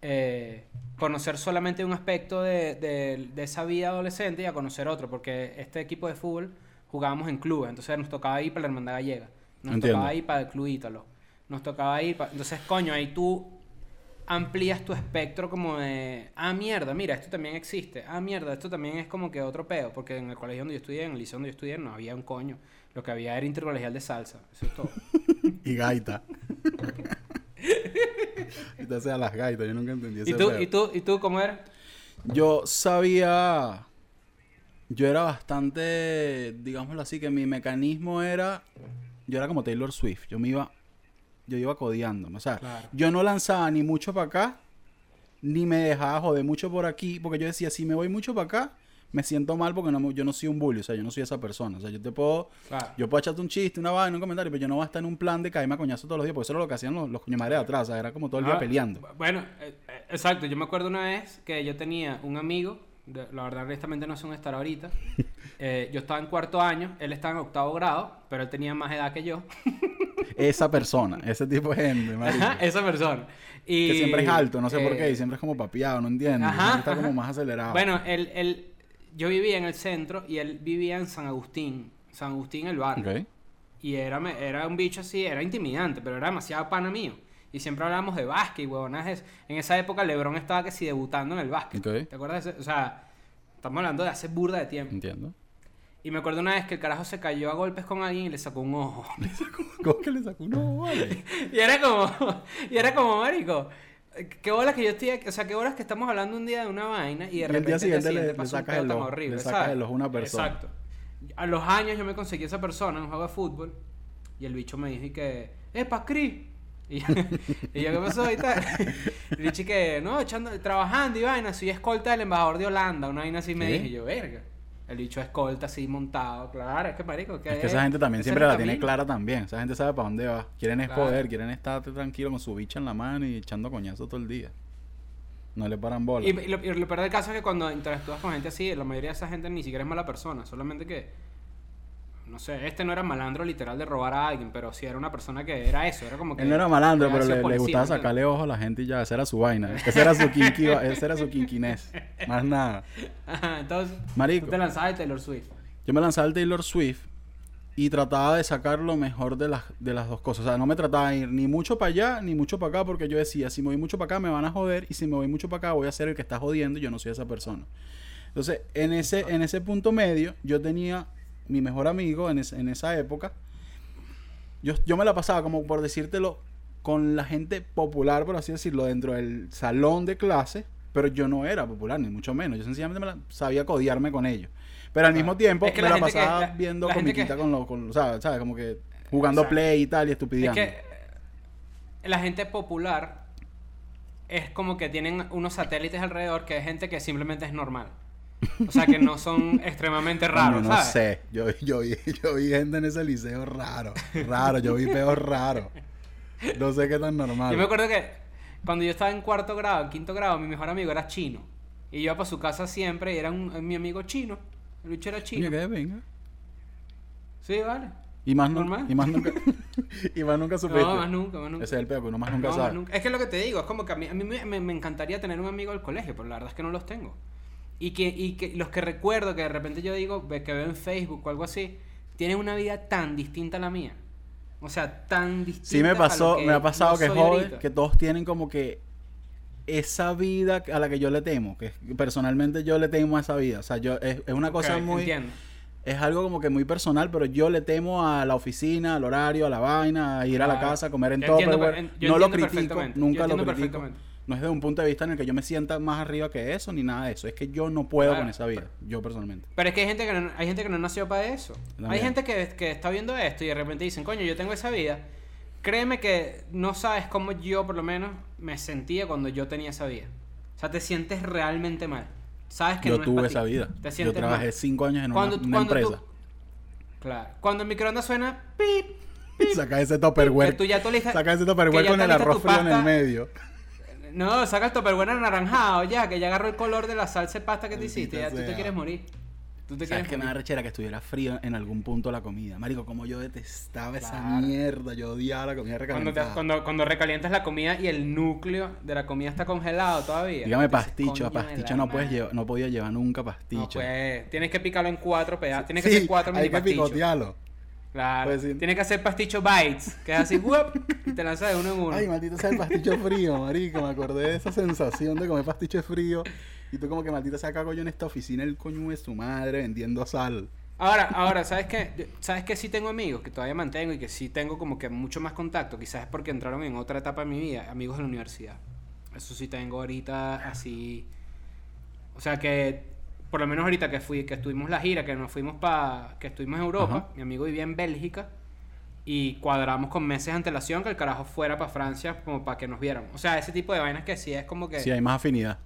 eh, conocer solamente un aspecto de, de- de esa vida adolescente y a conocer otro, porque este equipo de fútbol jugábamos en clubes, entonces nos tocaba ir para la Hermandad Gallega, nos Entiendo. tocaba ir para el Club Ítalo, nos tocaba ir para... Entonces, coño, ahí tú amplías tu espectro como de, ah, mierda, mira, esto también existe, ah, mierda, esto también es como que otro peo, porque en el colegio donde yo estudié, en el liceo donde yo estudié, no había un coño, lo que había era intercolegial de salsa, eso es todo. Y gaita. Entonces a las gaitas, yo nunca entendí ese ¿Y tú, y tú, y tú cómo eras? Yo sabía. Yo era bastante, digámoslo así, que mi mecanismo era. Yo era como Taylor Swift. Yo me iba. Yo iba codeándome. O sea, Claro. yo no lanzaba ni mucho para acá, ni me dejaba joder mucho por aquí. Porque yo decía, si me voy mucho para acá, me siento mal porque no, yo no soy un bully. O sea, yo no soy esa persona. O sea, yo te puedo. Claro. Yo puedo echarte un chiste, una vaina, un comentario, pero yo no voy a estar en un plan de caerme a coñazo todos los días. Porque eso era lo que hacían los, los coño madres de atrás. O sea, era como todo el día Ah, peleando. Bueno, eh, eh, exacto. Yo me acuerdo una vez que yo tenía un amigo, de- la verdad, honestamente no sé dónde estar ahorita. Eh, yo estaba en cuarto año, él estaba en octavo grado, pero él tenía más edad que yo. Esa persona, ese tipo de gente. Ajá, esa persona. Y, Que siempre es alto, no sé por qué, eh, y siempre es como papiado, no entiendo. Ajá, está como más acelerado. Bueno, él, él, yo vivía en el centro y él vivía en San Agustín. San Agustín, el barrio. Ok. Y era, era un bicho así, era intimidante, pero era demasiado pana mío. Y siempre hablábamos de básquet huevonajes. En esa época LeBron estaba que si debutando en el básquet. Ok. ¿Te acuerdas de ese? O sea, estamos hablando de hace burda de tiempo. Entiendo. Y me acuerdo una vez que el carajo se cayó a golpes con alguien y le sacó un ojo. ¿Cómo que le sacó uno? Vale. y era como, y era como, marico, qué bolas que yo estoy, aquí- o sea, qué bolas que estamos hablando un día de una vaina y de Y el repente día al siguiente le- le un sacas el ojo, horrible, le sacas ¿sabes? el ojo a una persona. Exacto. A los años yo me conseguí esa persona en un juego de fútbol y el bicho me dijo que, epa, Cris, Y yo, y yo, ¿qué pasó? Y tal. Y Richie que, no, echando, trabajando y vaina, soy escolta del embajador de Holanda, una vaina así me ¿Qué? dije, yo, verga. El bicho escolta así montado, claro, es que marico, que Es que esa gente también siempre la tiene clara también. Esa gente sabe para dónde va. Quieren es Claro. poder, quieren estar tranquilo con su bicha en la mano y echando coñazo todo el día. No le paran bola. Y, y lo, y lo peor del caso es que cuando interactúas con gente así, la mayoría de esa gente ni siquiera es mala persona, solamente que, no sé, este no era malandro literal de robar a alguien, pero sí era una persona que era eso, era como que... Él no era malandro, pero le, gustaba ¿me sacarle ojo a la gente y ya, esa era su vaina. Ese era su kinky, ese era su kinkiness. Más nada. Ajá, Entonces, Marico. tú te lanzabas de Taylor Swift. Yo me lanzaba al Taylor Swift y trataba de sacar lo mejor de las, de las dos cosas. O sea, no me trataba de ir ni mucho para allá ni mucho para acá porque yo decía, si me voy mucho para acá me van a joder y si me voy mucho para acá voy a ser el que está jodiendo y yo no soy esa persona. Entonces, en ese, en ese punto medio, yo tenía mi mejor amigo en, es- en esa época. Yo, yo me la pasaba, como por decírtelo, con la gente popular, por así decirlo, dentro del salón de clase, pero yo no era popular, ni mucho menos. Yo sencillamente me la- sabía codiarme con ellos. Pero al Claro. mismo tiempo Es que me la la gente que- pasaba la- viendo que- comiquita con los, con, ¿sabes? ¿sabes? Como que jugando Exacto. play y tal y Es estupideando. que eh, la gente popular es como que tienen unos satélites alrededor que es gente que simplemente es normal. O sea, que no son extremadamente raros, no ¿sabes? sé. Yo, yo, vi, yo vi gente en ese liceo raro. Raro. Yo vi peos raros. No sé qué tan normal. Yo me acuerdo que cuando yo estaba en cuarto grado, en quinto grado, mi mejor amigo era chino. Y yo iba para su casa siempre y era un- mi amigo chino. El bicho era chino. Que venga. Sí, vale. Y más, Normal. y más nunca. y más nunca supiste. No, más nunca, más nunca. Ese es el peo, que uno más nunca No, sabe. más nunca. Es que es lo que te digo, es como que a mí, a mí me, me- me encantaría tener un amigo del colegio, pero la verdad es que no los tengo. Y que, y que los que recuerdo, que de repente yo digo, que veo en Facebook o algo así, tienen una vida tan distinta a la mía. O sea, tan distinta. Sí me a lo pasó, que me ha pasado que ahorita. que todos tienen como que esa vida a la que yo le temo, que personalmente yo le temo a esa vida. O sea, yo es, es una cosa muy entiendo. es algo como que muy personal, pero yo le temo a la oficina, al horario, a la vaina, a ir a la casa, a comer en Yo entiendo Tupperware. per- yo No lo critico, nunca yo lo critico. No es de un punto de vista en el que yo me sienta más arriba que eso, ni nada de eso. Es que yo no puedo Claro. con esa vida, yo personalmente. Pero es que hay gente que no, hay gente que no nació para eso. También. Hay gente que, que está viendo esto y de repente dicen, coño, yo tengo esa vida. Créeme que no sabes cómo yo, por lo menos, me sentía cuando yo tenía esa vida. O sea, te sientes realmente mal. Sabes que yo no tuve esa ti. vida. Te Yo trabajé mal. cinco años en una, Cuando- una cuando tú- empresa. Claro. Cuando el microondas suena, pip, pip, Saca ese listas- Saca ese ya con el arroz frío en el medio. No, saca el topperware anaranjado ya, que ya agarró el color de la salsa de pasta que te hiciste. Ya tú te quieres morir. Tú te ¿Sabes quieres que me da rechera que estuviera frío en algún punto la comida? Marico, como yo detestaba esa Claro. mierda. Yo odiaba la comida Cuando, te- recalentada. cuando, cuando recalientas la comida y el núcleo de la comida está congelado todavía. Dígame pasticho, a "Coño de pasticho no puedes madre". llevar, no podía llevar nunca pasticho. No, pues, tienes que picarlo en cuatro pedazos. Tienes que hacer cuatro hay mini que picotearlo. Claro. Pues sí. Tienes que hacer pasticho bites, que es así, ¡wup! y te lanzas de uno en uno. Ay, maldito sea el pasticho frío, marico. Me acordé de esa sensación de comer pasticho frío. Y tú como que maldita sea cago yo en esta oficina el coño de su madre vendiendo sal. Ahora, ahora, ¿sabes qué? ¿Sabes que sí tengo amigos que todavía mantengo y que sí tengo como que mucho más contacto? Quizás es porque entraron en otra etapa de mi vida, amigos de la universidad. Eso sí tengo ahorita así. O sea que, por lo menos ahorita que fui, que estuvimos la gira, que nos fuimos para, que estuvimos en Europa, Ajá. mi amigo vivía en Bélgica y cuadramos con meses de antelación que el carajo fuera para Francia como para que nos vieran. O sea, ese tipo de vainas que sí es como que Sí, hay más afinidad.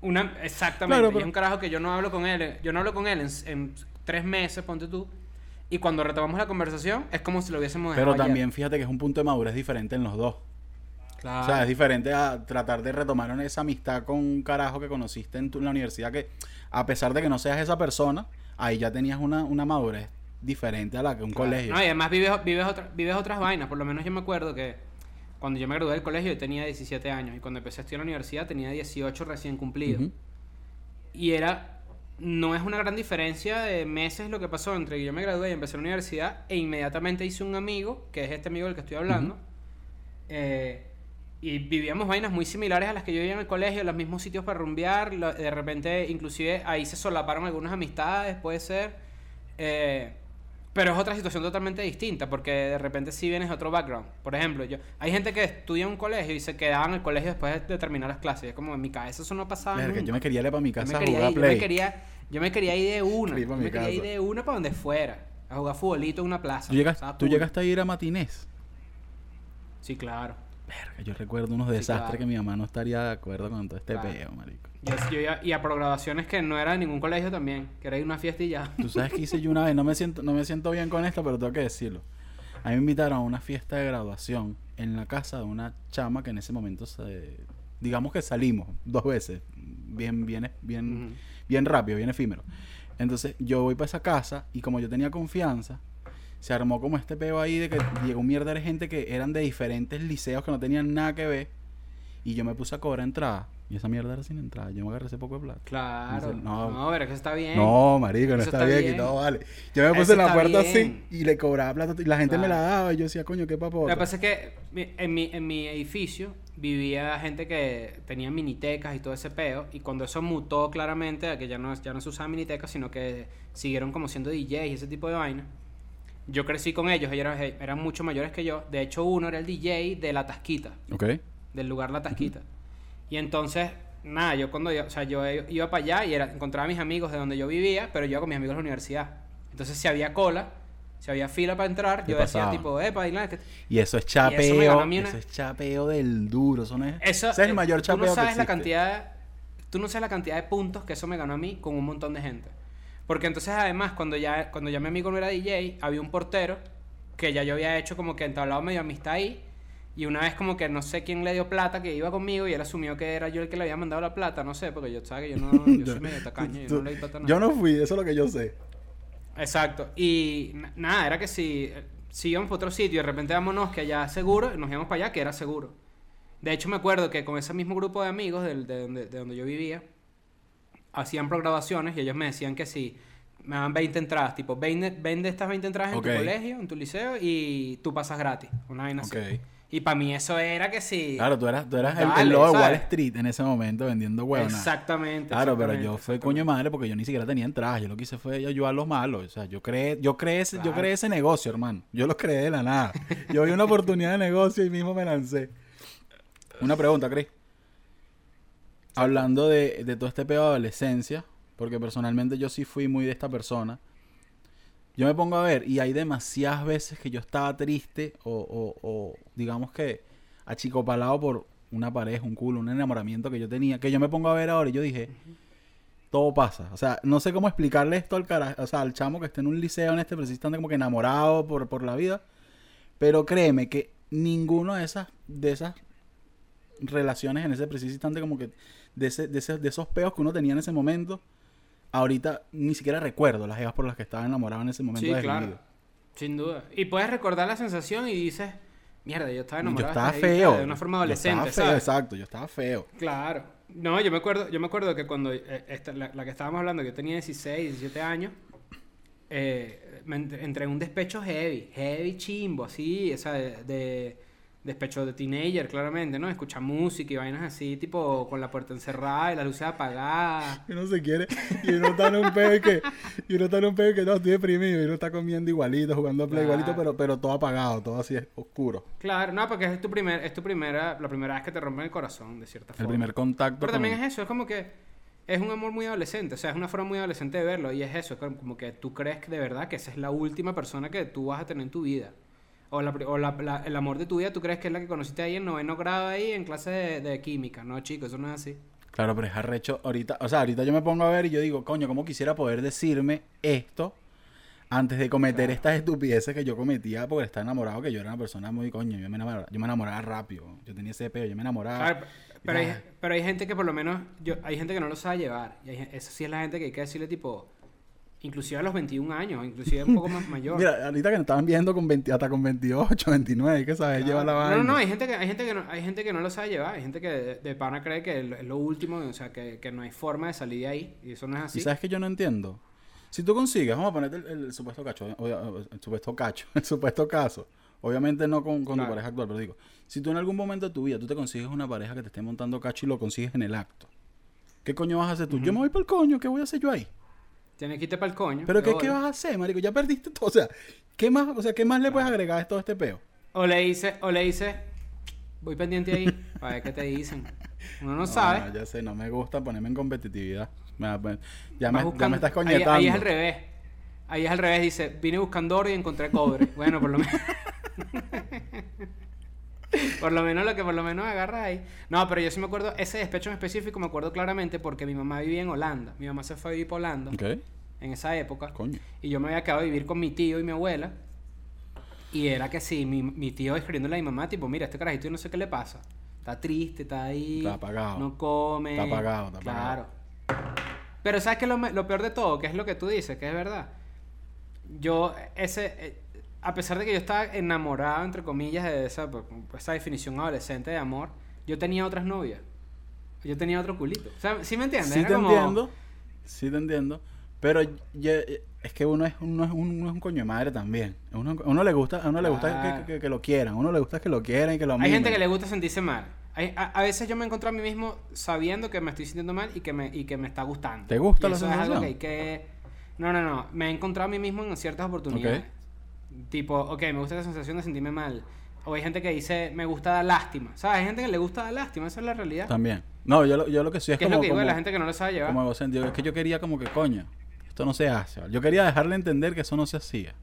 una exactamente. Claro, Y pero- es un carajo que yo no hablo con él. Yo no hablo con él en, en tres meses, ponte tú. Y cuando retomamos la conversación, es como si lo hubiésemos Pero dejado también fíjate que es un punto de madurez diferente en los dos. Claro. O sea, es diferente a tratar de retomar esa amistad con un carajo que conociste en, tu, en la universidad que, a pesar de que no seas esa persona, ahí ya tenías una, una madurez diferente a la que un Claro. colegio. No, y además vives, vives, otra- vives otras vainas. Por lo menos yo me acuerdo que cuando yo me gradué del colegio yo tenía 17 años. Y cuando empecé a estudiar en la universidad tenía 18 recién cumplidos. Ujú. Y era. No es una gran diferencia de meses lo que pasó entre que yo me gradué y empecé la universidad e inmediatamente hice un amigo, que es este amigo del que estoy hablando. eh, y vivíamos vainas muy similares a las que yo vivía en el colegio, los mismos sitios para rumbear. De repente, inclusive ahí se solaparon algunas amistades, puede ser. eh, pero es otra situación totalmente distinta, porque de repente sí vienes de otro background. Por ejemplo, yo hay gente que estudia en un colegio y se quedaba en el colegio después de, terminar las clases. Es como en mi cabeza eso no pasaba Verga, nunca. yo me quería ir para mi Yo casa me, a quería jugar ir, yo me quería, yo me quería ir de una. Yo me quería ir de una para donde fuera. A jugar futbolito en una plaza. ¿Tú, llegas- tú llegaste a ir a matinés. Sí, claro. Verga, yo recuerdo unos desastres claro. que mi mamá no estaría de acuerdo con todo este Claro. peo, marico. Yo, yo iba- y a programaciones que no era de ningún colegio también, que era ir una fiesta y ya. Tú sabes que hice yo una vez, no me siento, no me siento bien con esto, pero tengo que decirlo. A mí me invitaron a una fiesta de graduación en la casa de una chama que en ese momento se, digamos que salimos dos veces, bien, bien, bien, bien rápido, bien efímero. Entonces yo voy para esa casa y como yo tenía confianza, se armó como este peo ahí de que llegó un mierda de gente que eran de diferentes liceos que no tenían nada que ver y yo me puse a cobrar entrada y esa mierda era sin entrada. Yo me agarré ese poco de plata. Claro. No. No, pero es que está bien. No, marico, no Eso está, está bien, y no vale. Yo me puse Eso en la puerta bien. así y le cobraba plata y la gente me la daba y yo decía, coño, qué Lo papota. que pasa es que en mi, en mi edificio vivía gente que tenía minitecas y todo ese peo. Y cuando eso mutó claramente a que ya no, ya no se usaba minitecas, sino que siguieron como siendo DJs y ese tipo de vaina. Yo crecí con ellos, ellos eran, eran mucho mayores que yo. De hecho, uno era el DJ de La Tasquita, Ok. del lugar La Tasquita. Y entonces, nada, yo cuando yo, o sea, yo iba para allá y era, encontraba a mis amigos de donde yo vivía, pero yo iba con mis amigos a la universidad. Entonces, si había cola, si había fila para entrar, ¿Qué yo decía pasaba? tipo, epa, que Y eso es chapeo. Eso, es chapeo del duro. Eso no es, Eso, es el mayor chapeo Tú no sabes que la cantidad, tú no sabes la cantidad de puntos que eso me ganó a mí con un montón de gente. Porque entonces además cuando ya cuando ya mi amigo no era DJ, había un portero que ya yo había hecho como que entablado medio amistad ahí y una vez como que no sé quién le dio plata que iba conmigo y él asumió que era yo el que le había mandado la plata, no sé, porque yo sabes que yo no yo soy medio tacaño, yo no le di plata a nadie. yo no fui, eso es lo que yo sé. Exacto. Y na- nada, era que si, si íbamos para otro sitio y de repente vámonos que allá seguro, nos íbamos para allá que era seguro. De hecho, me acuerdo que con ese mismo grupo de amigos del- de, donde, de donde yo vivía, hacían programaciones y ellos me decían que si me daban 20 entradas, tipo, vende, vende estas 20 entradas en tu colegio, en tu liceo y tú pasas gratis. Una vaina así. Ok. Y para mí eso era que si... Claro, tú eras, tú eras el, el lobo de Wall. Street en ese momento vendiendo huevos. Exactamente. Claro, pero yo fui exactamente. coño de madre porque yo ni siquiera tenía entradas. Yo lo que hice fue ayudar a los malos. O sea, yo creé, yo creé ese, yo creé ese negocio, hermano. Yo lo creé de la nada. Yo vi una oportunidad de negocio y mismo me lancé. Una pregunta, Chris. Hablando de, de todo este pedo de adolescencia, porque personalmente yo sí fui muy de esta persona. Yo me pongo a ver y hay demasiadas veces que yo estaba triste o, o, o digamos que achicopalado por una pareja, un culo, un enamoramiento que yo tenía, que yo me pongo a ver ahora y yo dije, todo pasa. O sea, no sé cómo explicarle esto al cara, o sea, al chamo que está en un liceo en este preciso instante como que enamorado por, por la vida, pero créeme que ninguno de esas, de esas relaciones en ese preciso instante como que de, ese, de, ese- de esos peos que uno tenía en ese momento, ahorita ni siquiera recuerdo las jevas por las que estaba enamorado en ese momento Sí, de claro. vida. Sin duda. Y puedes recordar la sensación y dices, mierda, yo estaba Yo enamorado estaba de feo. de una forma Yo adolescente, estaba feo, ¿sabes? exacto, yo estaba feo. Claro. No, yo me acuerdo, yo me acuerdo que cuando eh, esta- la, la que estábamos hablando, que yo tenía 16, 17 años, eh, me ent- entré en un despecho heavy, heavy chimbo, así, o sea, de, de- despecho de teenager, claramente, ¿no? Escuchar música y vainas así, tipo con la puerta encerrada y las luces apagadas. Y uno se quiere, y uno está en un pedo y que, y uno está en un pedo y que no, estoy deprimido, y uno está comiendo igualito, jugando a play Claro. igualito, pero, pero todo apagado, todo así oscuro. Claro, no, porque es tu primer, es tu primera, la primera vez que te rompen el corazón, de cierta El forma. primer contacto Pero con- también es eso, es como que es un amor muy adolescente, o sea, es una forma muy adolescente de verlo y es eso, es como que tú crees que de verdad que esa es la última persona que tú vas a tener en tu vida. O, la, pri- o la- la- el amor de tu vida, tú crees que es la que conociste ahí en noveno grado ahí en clase de, de química. No, chicos, eso no es así. Claro, pero es arrecho ahorita, o sea, ahorita yo me pongo a ver y yo digo, coño, ¿cómo quisiera poder decirme esto antes de cometer Claro. estas estupideces que yo cometía porque estaba enamorado, que yo era una persona muy coño, yo me enamoraba, yo me enamoraba rápido, yo tenía ese pedo, yo me enamoraba. Claro, pero, hay, pero hay gente que por lo menos, yo, hay gente que no lo sabe llevar. Y hay esa sí es la gente que hay que decirle tipo, inclusive a los 21 años, inclusive un poco más mayor. Mira, ahorita que nos estaban viendo con 20 hasta con 28, 29, que sabes llevar la Claro. vaina. No, no, no, hay gente que, hay gente que no, hay gente que no lo sabe llevar, hay gente que de, de pana cree que es lo- último, o sea, que, que no hay forma de salir de ahí, y eso no es así. Y sabes que yo no entiendo. Si tú consigues, vamos a ponerte el, el supuesto cacho, el supuesto cacho, el supuesto caso. Obviamente no con, con tu Claro. pareja actual, pero digo, si tú en algún momento de tu vida tú te consigues una pareja que te esté montando cacho y lo consigues en el acto, ¿qué coño vas a hacer tú? Yo me voy para el coño, ¿qué voy a hacer yo ahí? Tienes que irte para el coño. Pero ¿qué, bola. ¿qué vas a hacer, marico? Ya perdiste todo, o sea, ¿qué más, o sea, ¿qué más le puedes agregar a todo este peo? O le dices, o le dices, voy pendiente ahí, para ver qué te dicen. Uno no, sabe. No, ya sé, no me gusta ponerme en competitividad. Ya, me, ya buscando- me estás ahí, coñetando. ahí es al revés. Ahí es al revés, dice, vine buscando oro y encontré cobre. Bueno, por lo menos. por lo menos lo que por lo menos agarras ahí. No, pero yo sí me acuerdo, ese despecho en específico me acuerdo claramente porque mi mamá vivía en Holanda. Mi mamá se fue a vivir por Holanda Ok. en esa época. Coño. Y yo me había quedado a vivir con mi tío y mi abuela. Y era que sí, mi, mi tío escribiéndole a mi mamá, tipo, mira, este carajito yo no sé qué le pasa. Está triste, está ahí. Está apagado. No come. Está apagado, está Claro. Pero ¿sabes qué lo peor de todo? Que es lo que tú dices, que es verdad. Yo, ese... eh, a pesar de que yo estaba enamorado, entre comillas, de esa, pues, esa definición adolescente de amor, yo tenía otras novias. Yo tenía otro culito. O sea, ¿sí me entiendes? Sí Era te como- entiendo. Sí te entiendo. Pero es que uno es, uno es, un, uno es un coño de madre también. Uno, le gusta, a uno le gusta que, que- que lo quieran. A uno le gusta que lo quieran y que lo Hay gente que le gusta sentirse mal. Hay- a, a veces yo me encuentro a mí mismo sabiendo que me estoy sintiendo mal y que me, y que me está gustando. ¿Te gusta Y la eso es algo que hay que... No, no, no. Me he encontrado a mí mismo en ciertas oportunidades. Tipo, ok, me gusta la sensación de sentirme mal. O hay gente que dice, me gusta dar lástima. ¿Sabes? Hay gente que le gusta dar lástima. Esa es la realidad. También. No, yo, lo- yo lo que sí es ¿Qué es como, lo que digo de la gente que no lo sabe llevar? como egocéntrico. Es que yo quería como que, coño, esto no se hace. Yo quería dejarle entender que eso no se hacía.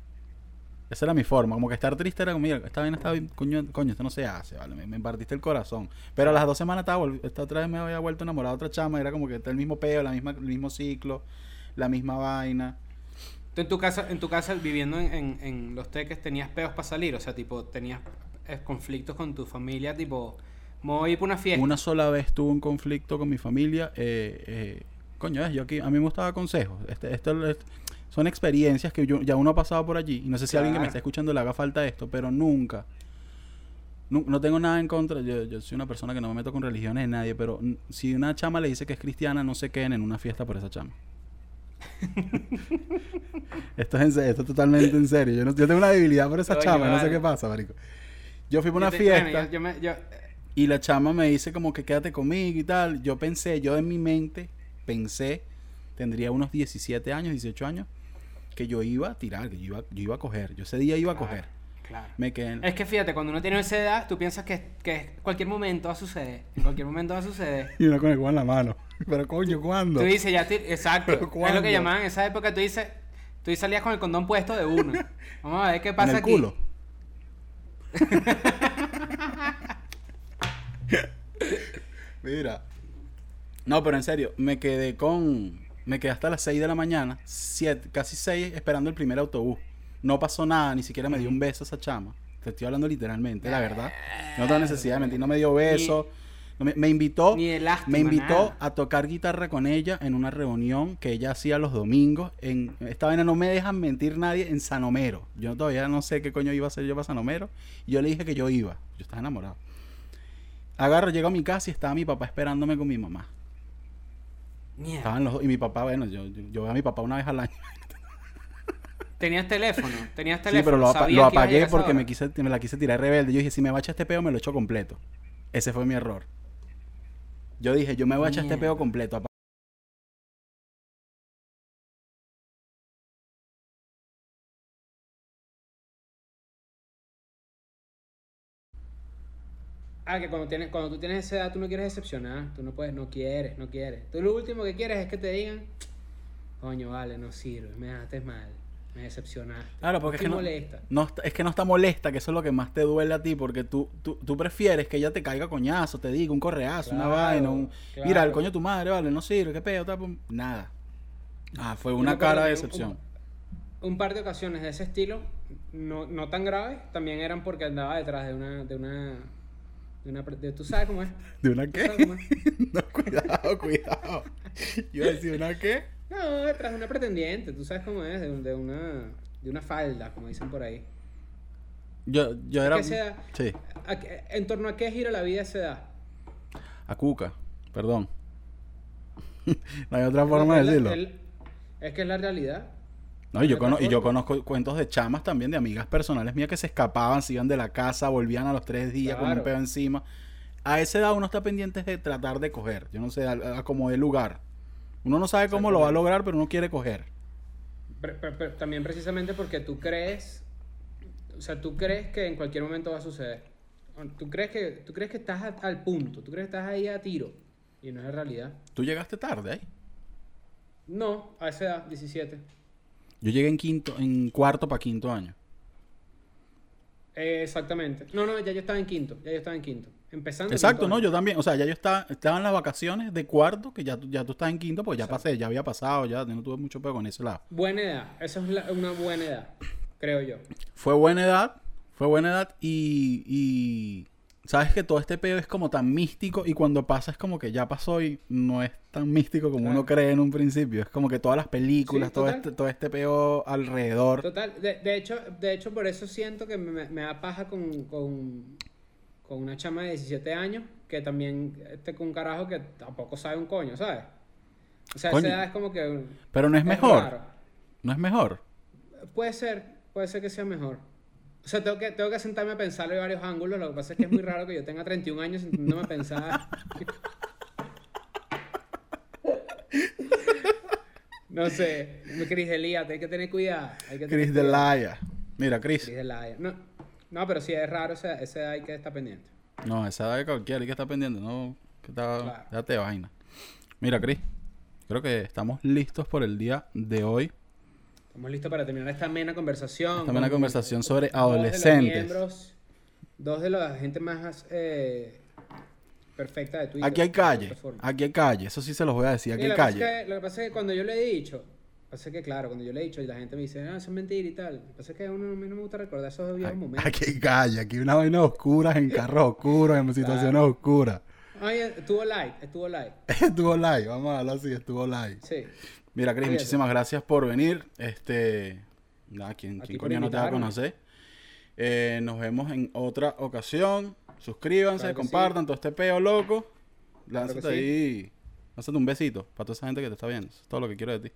Esa era mi forma. Como que estar triste era como, mira, esta vaina está bien, coño, coño, esto no se hace, ¿vale? Me, me partiste el corazón. Pero a las dos semanas estaba, esta otra vez me había vuelto enamorado de otra chama. Era como que está el mismo peo, la misma, el mismo ciclo, la misma vaina. Tú en tu casa, en tu casa viviendo en, en- en los teques, tenías peos para salir. O sea, tipo, tenías eh, conflictos con tu familia, tipo, me voy a ir para una fiesta. Una sola vez tuve un conflicto con mi familia. eh, eh, coño, ves, yo aquí, a mí me gusta dar consejos. Este, esto es- son experiencias que yo, ya uno ha pasado por allí. Y no sé si a alguien que me Claro. está escuchando le haga falta esto, pero nunca. nu- No, tengo nada en contra. Yo, yo soy una persona que no me meto con religiones de nadie, pero si una chama le dice que es cristiana, no se queden en una fiesta por esa chama. esto es en serio, esto es totalmente en serio. Yo, no- yo tengo una debilidad por esa Coño, chama, no sé qué pasa, marico. Yo fui Yo una te- fiesta. bueno, yo- yo me- yo- Y la chama me dice como que quédate conmigo y tal. Yo pensé, yo en mi mente pensé, tendría unos 17 años, 18 años, que yo iba a tirar, que yo iba, yo iba a coger. Yo ese día iba a coger. Claro. Me quedé en- Es que fíjate, cuando uno tiene esa edad, tú piensas que, que en cualquier momento va a suceder. En cualquier momento va a suceder. Y uno con el en la mano. Pero coño, ¿cuándo? Tú dices, ya, te- exacto. ¿Pero Es lo que llamaban en esa época. Tú dices, tú salías con el condón puesto de una. Vamos a ver qué en pasa el aquí. culo. Mira. No, pero en serio, me quedé con... Me quedé hasta las 6 de la mañana, siete, casi 6, esperando el primer autobús. No pasó nada, ni siquiera me dio un beso esa chama. Te estoy hablando literalmente, la verdad. No tengo necesidad de mentir, no me dio beso. No me, me invitó, Ni de lástima, me invitó nada. a tocar guitarra con ella en una reunión que ella hacía los domingos. En, esta vaina no me dejan mentir nadie en Sanomero. Yo todavía no sé qué coño iba a hacer yo para Sanomero. Y yo le dije que yo iba. Yo estaba enamorado. Agarro, llego a mi casa y estaba mi papá esperándome con mi mamá. Estaban los dos. Y mi papá, bueno, yo, yo, yo veo a mi papá una vez al año. Tenías teléfono. Tenías Sí, teléfono. pero lo, apa- apagué porque me, quise, me la quise tirar rebelde. Yo dije, si me va a echar este peo, me lo echo completo. Ese fue mi error. Yo dije, yo me voy a echar este peo completo. Ah, que cuando, tienes, cuando tú tienes esa edad, tú no quieres decepcionar. Tú no puedes, no quieres, no quieres. Tú lo último que quieres es que te digan, coño, vale, no sirve, me dejaste mal, me decepcionaste. Claro, porque es que no, molesta. no está- es que no está molesta, que eso es lo que más te duele a ti, porque tú, tú, tú prefieres que ella te caiga coñazo, te diga un correazo, una vaina, un... claro. Mira, el coño de tu madre, vale, no sirve, qué peo, tal, nada. Ah, fue una cara de decepción. Un, un par de ocasiones de ese estilo, no, no tan graves, también eran porque andaba detrás de una, de una, de una, de- ¿tú sabes cómo es? ¿De una ¿Tú qué? no, cuidado, cuidado. Yo iba a decir, ¿una qué? No, detrás de una pretendiente, tú sabes cómo es, de, un- de una, de una falda, como dicen por ahí. Yo, yo era... Que sea- Sí, ¿A qué- ¿En torno a qué gira la vida a esa edad? a Cuca, perdón. no hay otra forma de Es la- decirlo. el- es que es la realidad. No, y yo, cono- y yo conozco cuentos de chamas también, de amigas personales mías que se escapaban, se iban de la casa, volvían a los tres días con un Claro. pedo encima. A esa edad uno está pendiente de tratar de coger. Yo no sé, a, a como de lugar. Uno no sabe cómo lo va a lograr, pero uno quiere coger. Pero, pero- pero también precisamente porque tú crees, o sea, tú crees que en cualquier momento va a suceder. Tú crees que, tú crees que estás a- al punto, tú crees que estás ahí a tiro. Y no es realidad. Tú llegaste tarde ahí. No, a esa edad, 17. Yo llegué en quinto, en cuarto para quinto año. Eh, exactamente. No, no, ya yo estaba en quinto. Ya yo estaba en quinto. Empezando. Exacto, no, año. yo también. O sea, ya yo estaba, estaba en las vacaciones de cuarto, que ya, tú- ya tú estás en quinto, pues ya pasé, ya había pasado, ya no tuve mucho pego con ese lado. Buena edad. Esa es la- una buena edad, creo yo. Fue buena edad, fue buena edad y, y sabes que todo este peo es como tan místico y cuando pasa es como que ya pasó y no es tan místico como uno cree en un principio. Es como que todas las películas, Sí, todo, este, todo este peo alrededor. Total, de, de hecho, de hecho, por eso siento que me, me da paja con, con, con una chama de 17 años que también esté con un carajo que tampoco sabe un coño, ¿sabes? O sea, Coño. esa edad es como que. Pero no es mejor. raro. No es mejor. Puede ser, puede ser que sea mejor. O sea, tengo que, tengo que sentarme a pensarlo de varios ángulos. Lo que pasa es que es muy raro que yo tenga 31 años sentándome a pensar. no sé, Cris Delía, hay que tener cuidado. Hay que tener Chris de cuidado. Laia. Mira, Chris. Cris Delaya. No, no, pero sí es raro, esa, esa edad hay que estar pendiente. No, esa edad de cualquiera hay que estar pendiente, no, que está, Claro. déjate de vaina. Mira, Chris, creo que estamos listos por el día de hoy. Estamos listos para terminar esta amena conversación. Esta amena con conversación sobre dos de los adolescentes. miembros, dos de la gente más eh, perfecta de Twitter. Aquí hay calle, aquí hay calle, eso sí se los voy a decir, aquí Sí, hay calle. es que, lo que pasa es que cuando yo le he dicho, pasa que claro, cuando yo le he dicho y la gente me dice, ah, eso es mentira y tal. Lo que pasa es que a uno a mí no me gusta recordar esos viejos momentos. Aquí hay calle, aquí una vaina oscura, en carros oscuros, en situaciones oscuras. Ay, estuvo light, estuvo light. estuvo live, vamos a hablarlo así, estuvo live. Sí. Mira, Cuídate. muchísimas gracias por venir. Este, nada, ¿quién, A quién ti por coño no te va a conocer? Eh, nos vemos en otra ocasión. Suscríbanse, Claro compartan todo este peo loco. Claro Lánzate ahí. Lánzate un besito para toda esa gente que te está viendo. Eso es todo lo que quiero de ti.